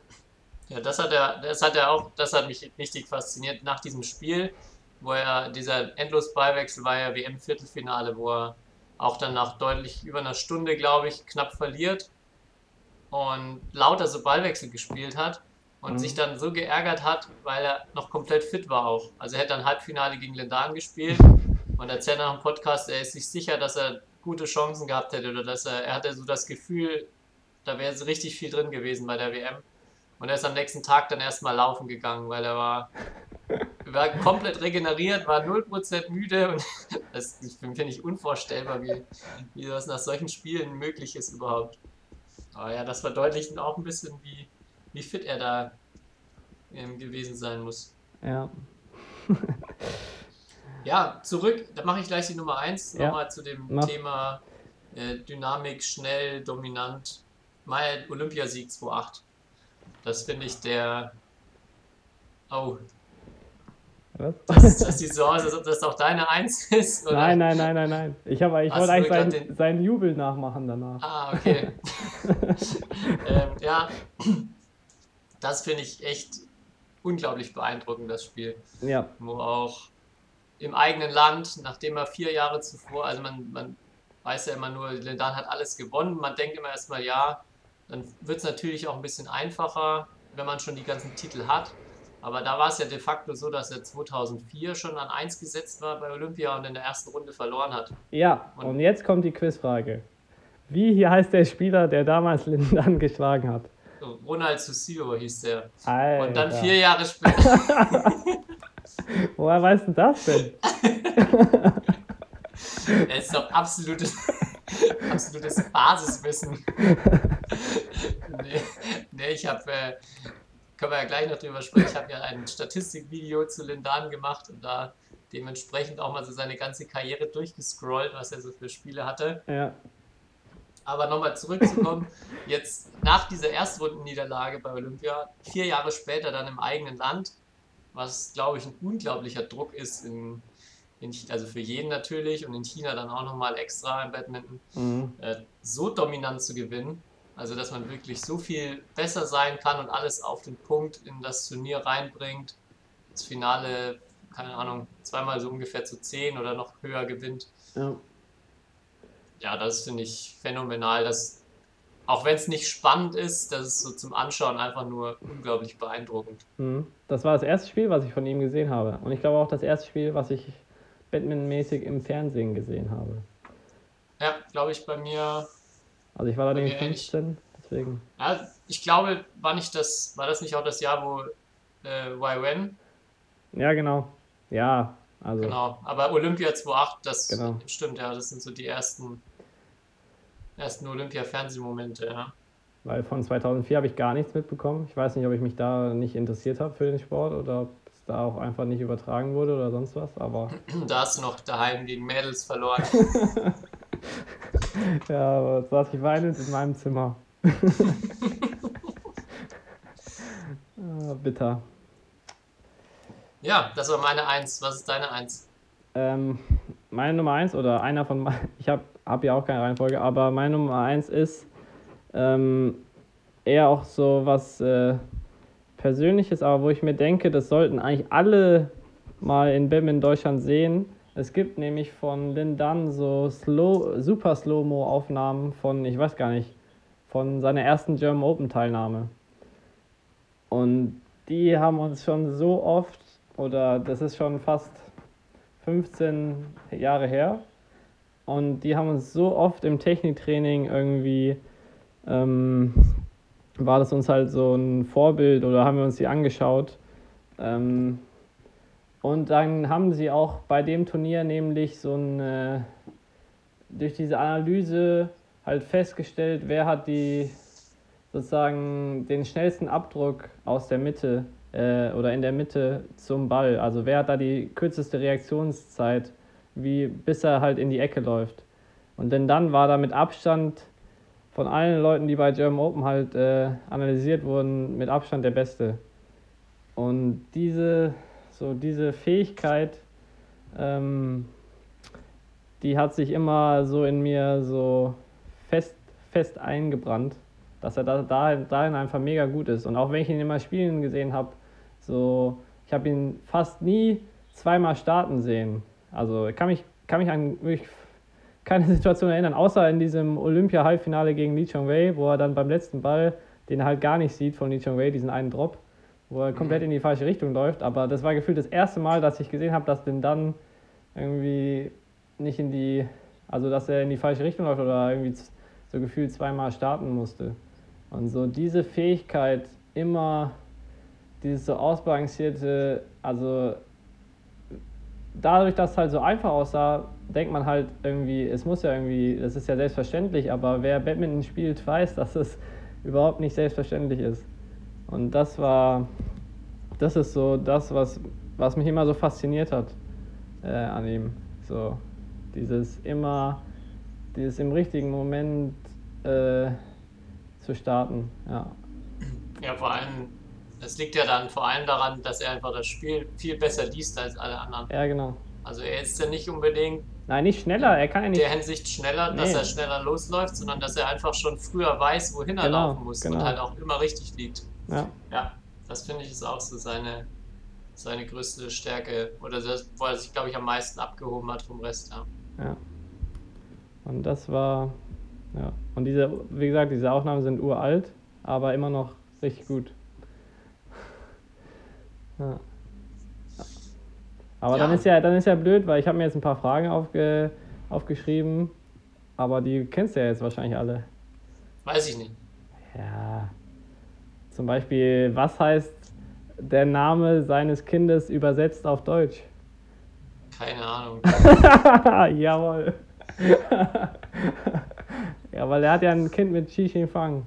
ja, das hat er, das hat er auch, das hat mich richtig fasziniert nach diesem Spiel, wo er, dieser Endlos-Ballwechsel war ja WM-Viertelfinale, wo er auch dann nach deutlich über einer Stunde, glaube ich, knapp verliert und lauter so Ballwechsel gespielt hat und mhm. sich dann so geärgert hat, weil er noch komplett fit war auch. Also er hätte dann Halbfinale gegen Lendan gespielt und erzählt nach dem Podcast, er ist sich sicher, dass er gute Chancen gehabt hätte oder dass er, er hatte so das Gefühl, da wäre richtig viel drin gewesen bei der WM. Und er ist am nächsten Tag dann erstmal laufen gegangen, weil er war war komplett regeneriert, war 0% müde und das finde ich unvorstellbar, wie, wie das nach solchen Spielen möglich ist überhaupt. Aber ja, das verdeutlicht auch ein bisschen, wie, wie fit er da ähm, gewesen sein muss. Ja. Ja, zurück, da mache ich gleich die Nummer 1 Ja. nochmal zu dem Mach. Thema äh, Dynamik, schnell, dominant. Mein Olympiasieg 2.8. Das finde ich der. Oh, Was? das, das sieht so aus, als ob das auch deine 1 ist. Oder? Nein, nein, nein, nein, nein. Ich, hab, ich Hast wollte eigentlich seinen, den- seinen Jubel nachmachen danach. Ah, okay. ähm, ja, das finde ich echt unglaublich beeindruckend, das Spiel. Ja, wo auch im eigenen Land, nachdem er vier Jahre zuvor, also man, man weiß ja immer nur, Lindan hat alles gewonnen, man denkt immer erstmal, ja, dann wird es natürlich auch ein bisschen einfacher, wenn man schon die ganzen Titel hat. Aber da war es ja de facto so, dass er 2004 schon an 1 gesetzt war bei Olympia und in der ersten Runde verloren hat. ja. Und- Und jetzt kommt die Quizfrage. Wie hier heißt der Spieler, der damals Lindan geschlagen hat? Ronald Susio hieß der. Alter. Und dann vier Jahre später, Woher weißt du das denn? er ist doch absolutes, absolutes Basiswissen. nee, nee, ich habe, äh, können wir ja gleich noch drüber sprechen, ich habe ja ein Statistikvideo zu Lindan gemacht und da dementsprechend auch mal so seine ganze Karriere durchgescrollt, was er so für Spiele hatte. Ja, Aber nochmal zurückzukommen, jetzt nach dieser Erstrundenniederlage bei Olympia, vier Jahre später dann im eigenen Land, was glaube ich ein unglaublicher Druck ist, in, in, also für jeden natürlich und in China dann auch nochmal extra im Badminton, mhm. äh, so dominant zu gewinnen. Also dass man wirklich so viel besser sein kann und alles auf den Punkt in das Turnier reinbringt. Das Finale, keine Ahnung, zweimal so ungefähr zu 10 oder noch höher gewinnt ja. ja, das finde ich phänomenal. Dass, auch wenn es nicht spannend ist, das ist so zum Anschauen einfach nur unglaublich beeindruckend. Mhm. Das war das erste Spiel, was ich von ihm gesehen habe. Und ich glaube auch das erste Spiel, was ich Batman-mäßig im Fernsehen gesehen habe. Ja, glaube ich bei mir. Also ich war da nämlich mir ähnlich. 15, deswegen. Ja, ich glaube, war nicht das, war das nicht auch das Jahr, wo äh, YWN, Ja, genau. Ja, also. genau. Aber Olympia 2.8, das Genau. stimmt, ja, das sind so die ersten, ersten Olympia-Fernsehmomente, ja. Weil von 2004 habe ich gar nichts mitbekommen. Ich weiß nicht, ob ich mich da nicht interessiert habe für den Sport oder es da auch einfach nicht übertragen wurde oder sonst was. Aber Da hast du noch daheim gegen Mädels verloren. ja, aber jetzt saß ich weinend in meinem Zimmer. ah, bitter. Ja, das war meine Eins. Was ist deine Eins? Ähm, meine Nummer 1 oder einer von ich habe hab ja auch keine Reihenfolge, aber meine Nummer 1 ist ähm, eher auch so was äh, Persönliches, aber wo ich mir denke, das sollten eigentlich alle mal in Badminton Deutschland sehen. Es gibt nämlich von Lin Dunn so Slow, super Slow-Mo-Aufnahmen von, ich weiß gar nicht, von seiner ersten German Open Teilnahme. Und die haben uns schon so oft, oder das ist schon fast 15 Jahre her. Und die haben uns so oft im Techniktraining irgendwie, ähm, war das uns halt so ein Vorbild oder haben wir uns die angeschaut. Ähm, und dann haben sie auch bei dem Turnier nämlich so ein, äh, durch diese Analyse halt festgestellt, wer hat die sozusagen den schnellsten Abdruck aus der Mitte äh, oder in der Mitte zum Ball. Also wer hat da die kürzeste Reaktionszeit, wie bis er halt in die Ecke läuft. Und denn dann war da mit Abstand von allen Leuten, die bei German Open halt äh, analysiert wurden, mit Abstand der Beste. Und diese, so diese Fähigkeit, ähm, die hat sich immer so in mir so fest, fest eingebrannt, dass er da, da, dahin einfach mega gut ist. Und auch wenn ich ihn immer spielen gesehen habe, so, ich habe ihn fast nie zweimal starten sehen. Also ich kann mich, kann mich an wirklich keine Situation erinnern, außer in diesem Olympia-Halbfinale gegen Lee Chong-Wei, wo er dann beim letzten Ball, den er halt gar nicht sieht von Lee Chong-Wei, diesen einen Drop, wo er komplett in die falsche Richtung läuft. Aber das war gefühlt das erste Mal, dass ich gesehen habe, dass den dann irgendwie nicht in die, also dass er in die falsche Richtung läuft oder irgendwie so gefühlt zweimal starten musste. Und so diese Fähigkeit, immer dieses so ausbalancierte, also dadurch, dass es halt so einfach aussah, denkt man halt irgendwie, es muss ja irgendwie, das ist ja selbstverständlich, aber wer Badminton spielt, weiß, dass es überhaupt nicht selbstverständlich ist. Und das war, das ist so das, was, was mich immer so fasziniert hat äh, an ihm. So, dieses immer, dieses im richtigen Moment äh, zu starten, ja. Ja, vor allem, es liegt ja dann vor allem daran, dass er einfach das Spiel viel besser liest als alle anderen. Ja, genau. Also er ist ja nicht unbedingt Nein, nicht schneller, er kann ja in nicht. der Hinsicht schneller, dass Nee. er schneller losläuft, sondern dass er einfach schon früher weiß, wohin er Genau, laufen muss genau. und halt auch immer richtig liegt. Ja, Ja, das finde ich ist auch so seine, seine größte Stärke oder das, wo er sich, glaube ich, am meisten abgehoben hat vom Rest. Ja. ja. Und das war, ja. Und diese, wie gesagt, diese Aufnahmen sind uralt, aber immer noch richtig gut. Ja. Aber dann Ja. ist ja, dann ist ja blöd, weil ich habe mir jetzt ein paar Fragen aufge, aufgeschrieben, aber die kennst du ja jetzt wahrscheinlich alle. Weiß ich nicht. Ja. Zum Beispiel, was heißt der Name seines Kindes übersetzt auf Deutsch? Keine Ahnung. Jawohl. ja, weil er hat ja ein Kind mit Xi Jinping.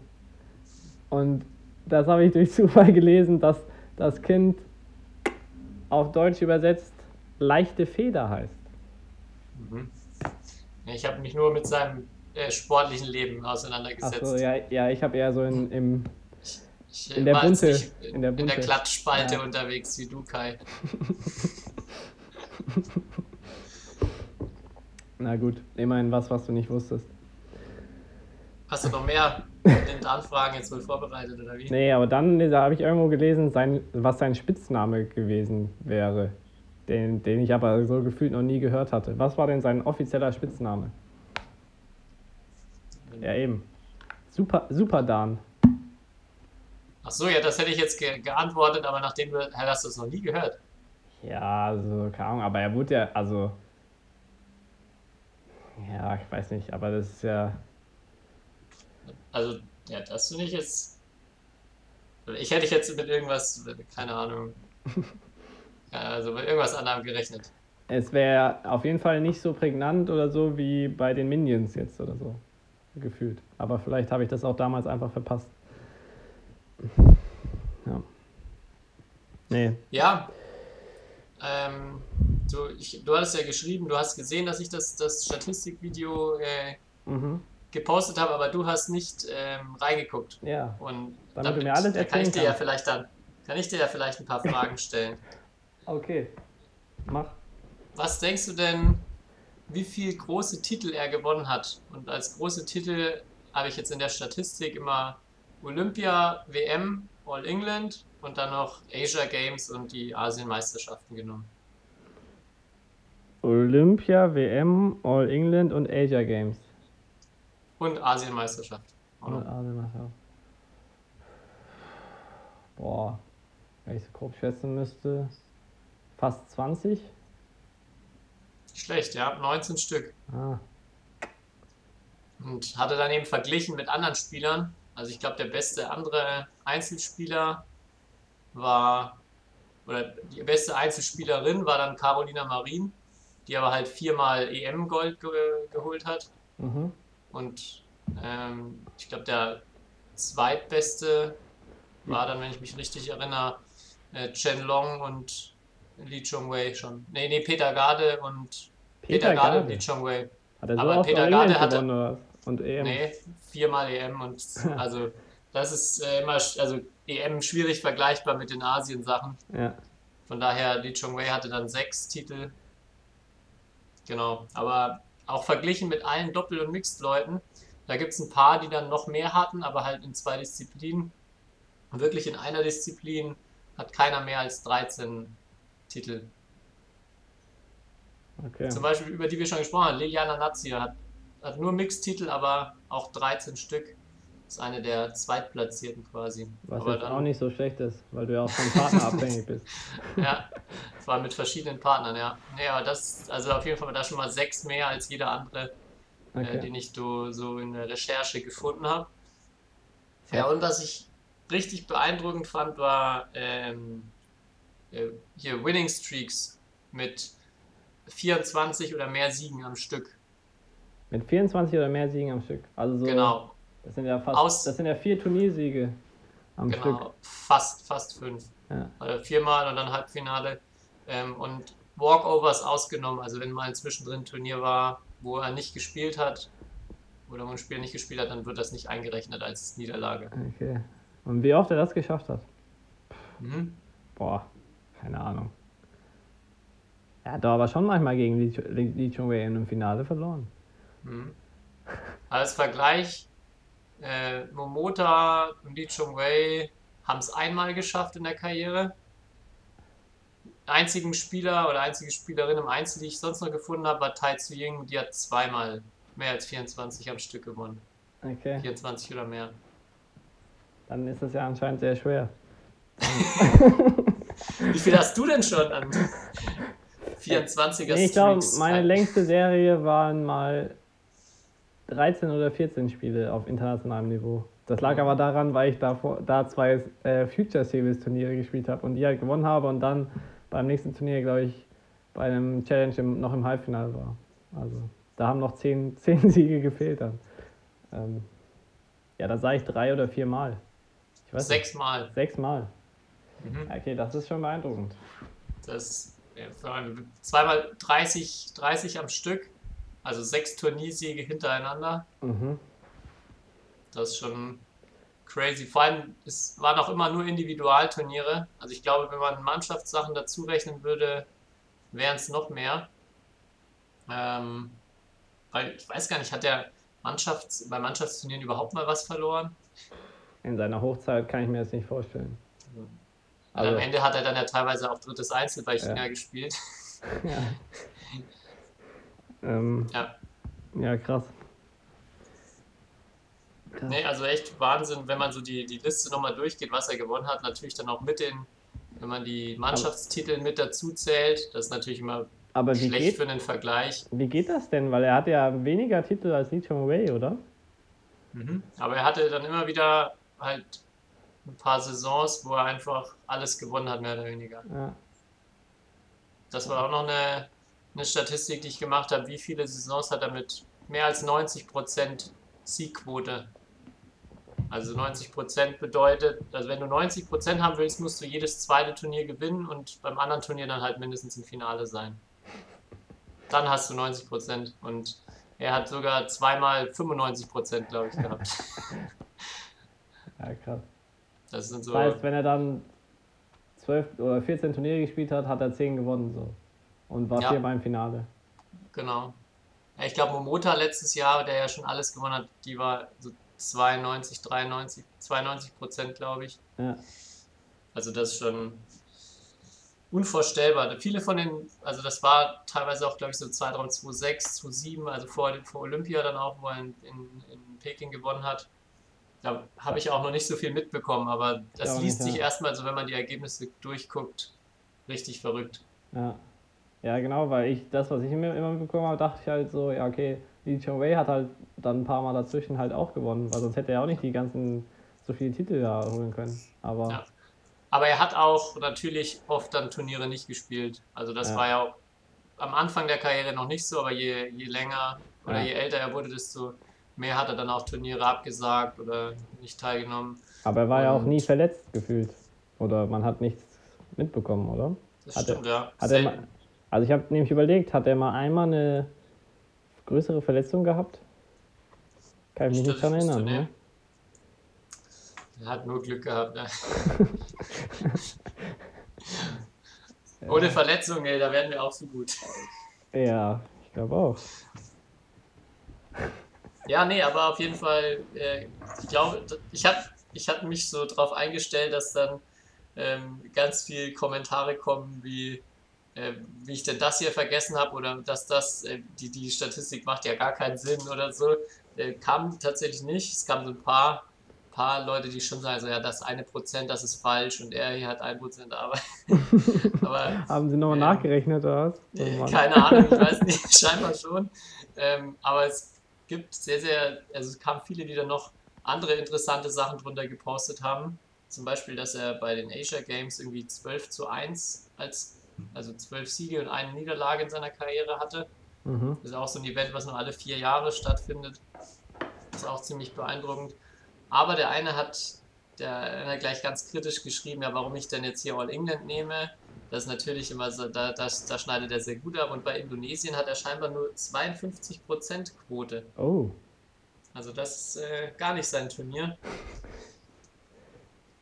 Und das habe ich durch Zufall gelesen, dass das Kind auf Deutsch übersetzt leichte Feder heißt. Mhm. Ich habe mich nur mit seinem äh, sportlichen Leben auseinandergesetzt. Achso, ja, ja, ich habe eher so in, im. Ich in der Bunte, in, in der in der Bunte. Klatschspalte Ja. unterwegs wie du, Kai. Na gut, immerhin was, was du nicht wusstest. Hast du noch mehr in Anfragen jetzt wohl vorbereitet oder wie? Nee, aber dann da habe ich irgendwo gelesen, sein, was sein Spitzname gewesen wäre. Den, den ich aber so gefühlt noch nie gehört hatte. Was war denn sein offizieller Spitzname? Ja, eben. Super, Super Dan. Ach so, ja, das hätte ich jetzt ge geantwortet, aber nachdem du, Herr, hast du es noch nie gehört. Ja, also, keine Ahnung, aber er wurde ja, also. Ja, ich weiß nicht, aber das ist ja. Also, ja, das finde ich jetzt. Ich hätte jetzt mit irgendwas, keine Ahnung. Also mit irgendwas anderem gerechnet. Es wäre auf jeden Fall nicht so prägnant oder so wie bei den Minions jetzt oder so. Gefühlt. Aber vielleicht habe ich das auch damals einfach verpasst. Ja. Nee. Ja. Ähm, du, ich, du hattest ja geschrieben, du hast gesehen, dass ich das, das Statistikvideo äh, Mhm. Gepostet habe, aber du hast nicht ähm, reingeguckt. Ja. Und Damit du mir alles da kann ich erzählen dir ja kannst. vielleicht dann, kann ich dir ja vielleicht ein paar Fragen stellen. Okay. Mach. Was denkst du denn, wie viel große Titel er gewonnen hat? Und als große Titel habe ich jetzt in der Statistik immer Olympia, WM, All England und dann noch Asia Games und die Asienmeisterschaften genommen. Olympia, WM, All England und Asia Games. Und Asienmeisterschaft. Und Asienmeisterschaft. Boah. Wenn ich so grob schätzen müsste. Fast 20? Nicht Schlecht, ja, 19 Stück. Ah. Und hatte dann eben verglichen mit anderen Spielern. Also ich glaube, der beste andere Einzelspieler war, oder die beste Einzelspielerin war dann Carolina Marin, die aber halt viermal EM-Gold ge geholt hat. Mhm. Und ähm, ich glaube, der zweitbeste war dann, wenn ich mich richtig erinnere, äh, Chen Long und Li Chongwei schon. Nee, nee, Peter Garde und Peter Peter Garde und. Li Chongwei. Hat er so Aber Peter England hatte-? Und EM? Nee, viermal EM und also das ist äh, immer, also EM schwierig vergleichbar mit den Asien-Sachen. Ja. Von daher, Li Chongwei hatte dann sechs Titel. Genau, aber auch verglichen mit allen Doppel- und Mixed-Leuten, da gibt es ein paar, die dann noch mehr hatten, aber halt in zwei Disziplinen. Und wirklich in einer Disziplin hat keiner mehr als 13 Titel. Okay. Zum Beispiel, über die wir schon gesprochen haben, Liliana Nazia hat, hat nur Mixed-Titel, aber auch 13 Stück. Ist eine der Zweitplatzierten quasi. Was aber jetzt auch nicht so schlecht ist, weil du ja auch vom Partner abhängig bist. Ja, es war mit verschiedenen Partnern, ja. Nee, aber das, also auf jeden Fall da schon mal sechs mehr als jeder andere, äh, Okay. den ich do, so in der Recherche gefunden habe. Ja, und was ich richtig beeindruckend fand, war ähm, äh, hier Winning Streaks mit 24 oder mehr Siegen am Stück. Mit 24 oder mehr Siegen am Stück. Also so, Genau, das sind ja fast, Aus- das sind ja vier Turniersiege am Stück. genau. Fast, fast fünf. Ja. Äh, viermal und dann Halbfinale. Ähm, und Walkovers ausgenommen. Also wenn mal zwischendrin ein Turnier war, wo er nicht gespielt hat oder wo ein Spieler nicht gespielt hat, dann wird das nicht eingerechnet als Niederlage. Okay. Und wie oft er das geschafft hat? Mhm. Boah, keine Ahnung. Er hat aber schon manchmal gegen Li Li- Li Chongwei in einem Finale verloren. Mhm. Als Vergleich, äh, Momota und Li Chongwei haben es einmal geschafft in der Karriere. Einzigen Spieler oder einzige Spielerin im Einzel, die ich sonst noch gefunden habe, war Tai Tzu Ying. Die hat zweimal mehr als 24 am Stück gewonnen. Okay, 24 oder mehr. dann ist es ja anscheinend sehr schwer. Wie viel hast du denn schon an 24er Nee, ich glaube, meine längste Serie waren mal 13 oder 14 Spiele auf internationalem Niveau. Das lag aber daran, weil ich davor, da zwei äh, Future Series Turniere gespielt habe und die halt gewonnen habe und dann beim nächsten Turnier, glaube ich, bei einem Challenge im, noch im Halbfinale war. Also da haben noch 10, 10 Siege gefehlt dann. Ähm, ja, da sage ich drei oder vier Mal. Ich weiß nicht, Sechsmal. sechs Mal. Mhm. Okay, das ist schon beeindruckend. Das zweimal 30, 30 am Stück. Also sechs Turniersiege hintereinander. Mhm. Das ist schon crazy. Vor allem, es waren auch immer nur Individualturniere. Also ich glaube, wenn man Mannschaftssachen dazu rechnen würde, wären es noch mehr. Ähm, weil ich weiß gar nicht, hat der Mannschafts-, bei Mannschaftsturnieren überhaupt mal was verloren? In seiner Hochzeit kann ich mir das nicht vorstellen. Und Also- am Ende hat er dann ja teilweise auch drittes Einzel bei China Ja. gespielt. Ja. ähm, Ja. ja, krass. krass. Nee, also echt Wahnsinn, wenn man so die, die Liste nochmal durchgeht, was er gewonnen hat. Natürlich dann auch mit den, wenn man die Mannschaftstitel mit dazu zählt. Das ist natürlich immer Aber wie schlecht geht, für einen Vergleich. wie geht das denn? Weil er hat ja weniger Titel als Li Chongwei, oder? Aber er hatte dann immer wieder halt ein paar Saisons, wo er einfach alles gewonnen hat, mehr oder weniger. Ja. Das war auch noch eine, eine Statistik, die ich gemacht habe. Wie viele Saisons hat er mit mehr als 90% Siegquote? Also 90% bedeutet, also wenn du 90% haben willst, musst du jedes zweite Turnier gewinnen und beim anderen Turnier dann halt mindestens im Finale sein. Dann hast du 90% und er hat sogar zweimal 95% glaube ich gehabt. ja, krass. Das sind so. Das heißt, wenn er dann 12 oder 14 Turniere gespielt hat, hat er 10 gewonnen so. Und war Ja. viermal im Finale. Genau. Ja, Ich glaube, Momota letztes Jahr, der ja schon alles gewonnen hat, die war so 92, 93, 92 Prozent, glaube ich. Ja. Also das ist schon unvorstellbar. Viele von den, also das war teilweise auch, glaube ich, so Zeitraum 2006, 2007, also vor, vor Olympia dann auch, wo er in, in, in Peking gewonnen hat. Da habe ich auch noch nicht so viel mitbekommen, aber das auch liest sich ja. erstmal, so wenn man die Ergebnisse durchguckt, richtig verrückt. Ja. Ja, genau, weil ich das, was ich immer, immer mitbekommen habe, dachte ich halt so, ja, okay, Li Chongwei hat halt dann ein paar Mal dazwischen halt auch gewonnen, weil sonst hätte er auch nicht die ganzen, so viele Titel da holen können. Aber Ja. Aber er hat auch natürlich oft dann Turniere nicht gespielt. Also das Ja. war ja auch am Anfang der Karriere noch nicht so, aber je, je länger oder Ja. je älter er wurde, desto mehr hat er dann auch Turniere abgesagt oder nicht teilgenommen. Aber er war ja auch Und- nie verletzt gefühlt. Oder man hat nichts mitbekommen, oder? Das Hat er- stimmt, ja. Hat er Selten. Also ich habe nämlich überlegt, hat er mal einmal eine größere Verletzung gehabt? Kann ich mich nicht wüsste, erinnern. Ne? Er hat nur Glück gehabt. Ja. Ohne Verletzung, ey, da werden wir auch so gut. Ja, ich glaube auch. Ja, nee, aber auf jeden Fall, äh, ich glaube, ich habe ich hab mich so drauf eingestellt, dass dann ähm, ganz viel Kommentare kommen, wie, äh, wie ich denn das hier vergessen habe oder dass das, äh, die, die Statistik macht ja gar keinen Sinn oder so. Äh, kam tatsächlich nicht. Es kamen so ein paar, paar Leute, die schon sagen, also, ja, das eine Prozent, das ist falsch und er hier hat ein Prozent, aber, aber Haben Sie nochmal Ähm, nachgerechnet oder was? Äh. Keine Ahnung, ich weiß nicht, scheinbar schon. Ähm, aber es gibt sehr, sehr, also es kamen viele, die dann noch andere interessante Sachen drunter gepostet haben. Zum Beispiel, dass er bei den Asia Games irgendwie 12 zu 1 als also zwölf Siege und eine Niederlage in seiner Karriere hatte. Mhm. Das ist auch so ein Event, was nur alle vier Jahre stattfindet. Das ist auch ziemlich beeindruckend. Aber der eine hat, der einer hat gleich ganz kritisch geschrieben, ja, warum ich denn jetzt hier All England nehme. Das ist natürlich immer so, da, das, da schneidet er sehr gut ab. Und bei Indonesien hat er scheinbar nur 52% Quote. Oh. Also das ist äh, gar nicht sein Turnier.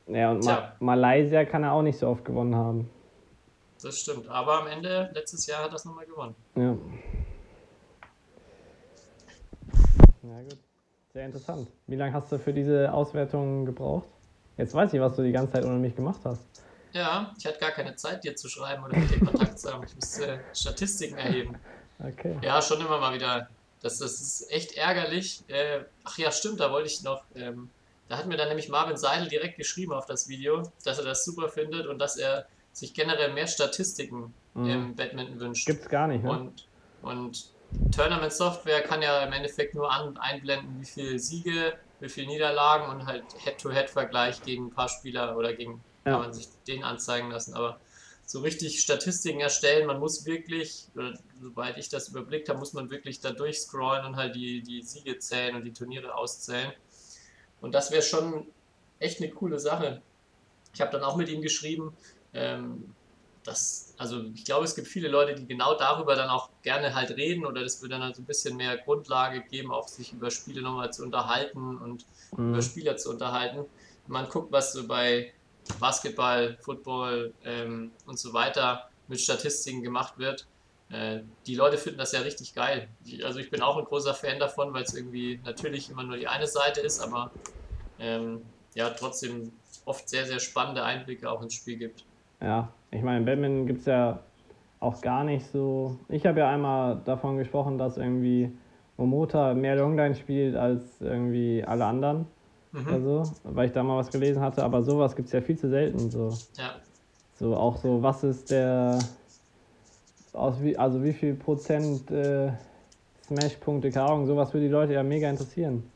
Ja, und. Ma Malaysia kann er auch nicht so oft gewonnen haben. Das stimmt. Aber am Ende, letztes Jahr hat es nochmal gewonnen. Ja. Ja, gut. Sehr interessant. Wie lange hast du für diese Auswertung gebraucht? Jetzt weiß ich, was du die ganze Zeit ohne mich gemacht hast. Ja, ich hatte gar keine Zeit, dir zu schreiben oder mit dir Kontakt zu haben. Ich musste Statistiken erheben. Okay. Ja, schon immer mal wieder. Das, das ist echt ärgerlich. Äh, ach ja, stimmt, da wollte ich noch. Ähm, da hat mir dann nämlich Marvin Seidel direkt geschrieben auf das Video, dass er das super findet und dass er sich generell mehr Statistiken Mhm. im Badminton wünscht. Gibt's gar nicht, ne? Und, und Tournament Software kann ja im Endeffekt nur an, einblenden, wie viele Siege, wie viele Niederlagen und halt Head-to-Head-Vergleich gegen ein paar Spieler oder gegen, Ja. kann man sich den anzeigen lassen. Aber so richtig Statistiken erstellen, man muss wirklich, oder soweit ich das überblickt habe, muss man wirklich da durchscrollen und halt die, die Siege zählen und die Turniere auszählen. Und das wäre schon echt eine coole Sache. Ich habe dann auch mit ihm geschrieben, ähm, das, also ich glaube, es gibt viele Leute, die genau darüber dann auch gerne halt reden oder das würde dann halt so ein bisschen mehr Grundlage geben, auch sich über Spiele nochmal zu unterhalten und Mhm. über Spieler zu unterhalten. Wenn man guckt, was so bei Basketball, Football ähm, und so weiter mit Statistiken gemacht wird, äh, die Leute finden das ja richtig geil. Ich, also ich bin auch ein großer Fan davon, weil es irgendwie natürlich immer nur die eine Seite ist, aber ähm, ja, trotzdem oft sehr, sehr spannende Einblicke auch ins Spiel gibt. Ja, ich meine, in Badminton gibt es ja auch gar nicht so. Ich habe ja einmal davon gesprochen, dass irgendwie Momota mehr Longline spielt als irgendwie alle anderen. Mhm. Also, weil ich da mal was gelesen hatte, aber sowas gibt es ja viel zu selten. So. Ja. so auch so, was ist der. Aus wie, also wie viel Prozent äh, Smash-Punkte, Ahnung, sowas würde die Leute ja mega interessieren.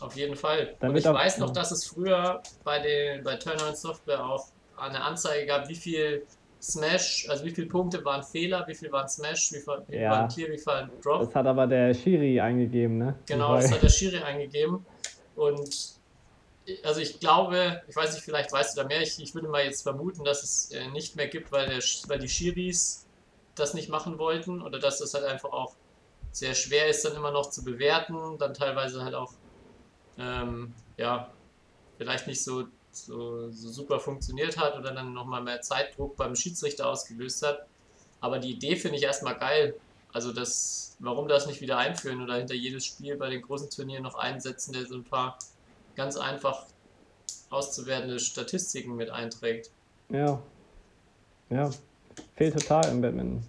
Auf jeden Fall. Dann und ich weiß noch, dass es früher bei, den, bei Tournament Software auch eine Anzeige gab, wie viel Smash, also wie viele Punkte waren Fehler, wie viel waren Smash, wie viel Ja. waren Clear, wie viel waren Drop. Das hat aber der Shiri eingegeben, ne? Genau, das hat der Schiri eingegeben. Und also ich glaube, ich weiß nicht, vielleicht weißt du da mehr, ich, ich würde mal jetzt vermuten, dass es äh, nicht mehr gibt, weil, der, weil die Schiris das nicht machen wollten oder dass das halt einfach auch sehr schwer ist, dann immer noch zu bewerten, dann teilweise halt auch ähm, ja, vielleicht nicht so, so, so super funktioniert hat oder dann nochmal mehr Zeitdruck beim Schiedsrichter ausgelöst hat. Aber die Idee finde ich erstmal geil. Also das, warum das nicht wieder einführen oder hinter jedes Spiel bei den großen Turnieren noch einsetzen, der so ein paar ganz einfach auszuwertende Statistiken mit einträgt. Ja. Ja. Fehlt total im Badminton.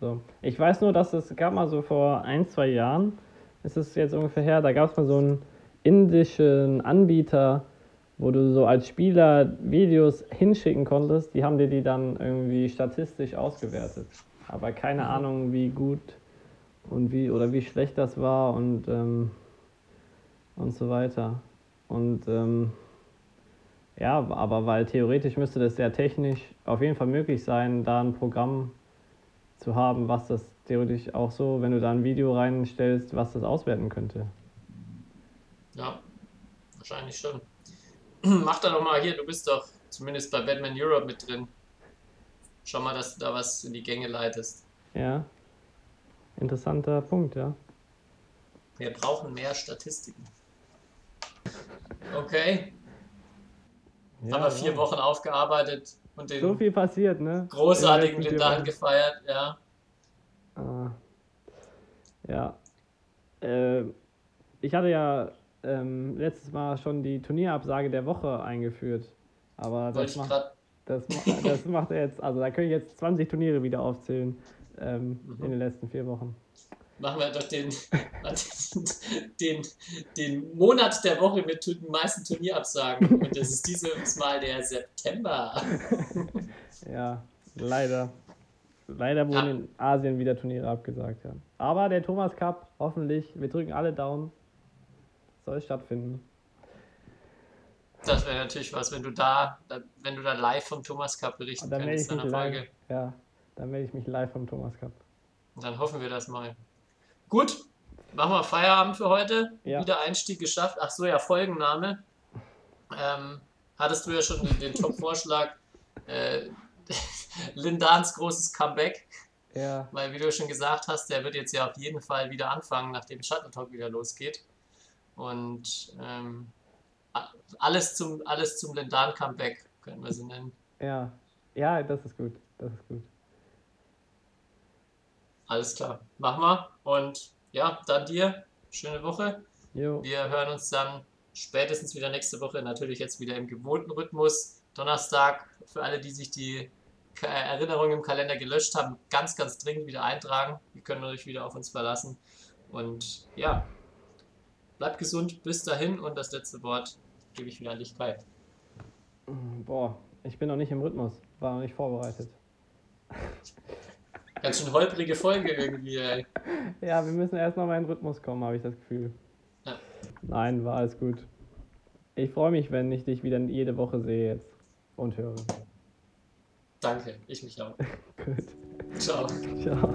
So. Ich weiß nur, dass es gab mal so vor ein, zwei Jahren, ist es jetzt ungefähr her, da gab es mal so einen indischen Anbieter, wo du so als Spieler Videos hinschicken konntest. Die haben dir die dann irgendwie statistisch ausgewertet. Aber keine Ahnung, wie gut und wie oder wie schlecht das war und, ähm, und so weiter. Und ähm, ja, aber weil theoretisch müsste das sehr technisch auf jeden Fall möglich sein, da ein Programm zu haben, was das theoretisch auch so, wenn du da ein Video reinstellst, was das auswerten könnte. Ja, wahrscheinlich schon. Mach da doch mal hier, du bist doch zumindest bei Batman Europe mit drin. Schau mal, dass du da was in die Gänge leitest. Ja. Interessanter Punkt, ja. Wir brauchen mehr Statistiken. Okay, ja haben wir vier ja. Wochen aufgearbeitet und den So viel passiert, ne? großartigen Lindan gefeiert, ja. Ah. Ja. Äh, ich hatte ja ähm, letztes Mal schon die Turnierabsage der Woche eingeführt. Aber Wollte das macht, das, das macht er jetzt, also da können ich jetzt 20 Turniere wieder aufzählen ähm, Mhm. in den letzten vier Wochen. Machen wir doch den, den, den Monat der Woche mit den meisten Turnierabsagen. Und das ist dieses Mal der September. Ja, leider. Leider wurden Ja. in Asien wieder Turniere abgesagt, ja. Aber der Thomas Cup, hoffentlich, wir drücken alle Daumen, soll stattfinden. Das wäre natürlich was, wenn du da, da- wenn du da live vom Thomas Cup berichten Und dann könntest in live. Folge. Ja. Dann melde ich mich live vom Thomas Cup. Und dann hoffen wir das mal. Gut, machen wir Feierabend für heute. Ja. Wieder Einstieg geschafft. Ach so, ja, Folgenname. Ähm, hattest du ja schon den, den Top-Vorschlag. Äh, Lindans großes Comeback. Ja, Weil, wie du schon gesagt hast, der wird jetzt ja auf jeden Fall wieder anfangen, nachdem Shuttle Talk wieder losgeht. Und ähm, alles zum, alles zum Lindan-Comeback, können wir sie nennen. ja. Ja, das ist gut. Das ist gut. Alles klar, machen wir. Und ja, dann dir, schöne Woche. Jo, Wir hören uns dann spätestens wieder nächste Woche, natürlich jetzt wieder im gewohnten Rhythmus. Donnerstag, für alle, die sich die Erinnerungen im Kalender gelöscht haben, ganz, ganz dringend wieder eintragen. Ihr könnt euch wieder auf uns verlassen. Und ja, bleibt gesund, bis dahin. Und das letzte Wort gebe ich wieder an dich, Kai. boah, ich bin noch nicht im Rhythmus. War noch nicht vorbereitet. Ganz schön holprige Folge irgendwie, ey. Ja, wir müssen erst noch mal in den Rhythmus kommen, habe ich das Gefühl. Ja. Nein, war alles gut. Ich freue mich, wenn ich dich wieder jede Woche sehe jetzt und höre. Danke, ich mich auch. Gut. Ciao. Ciao.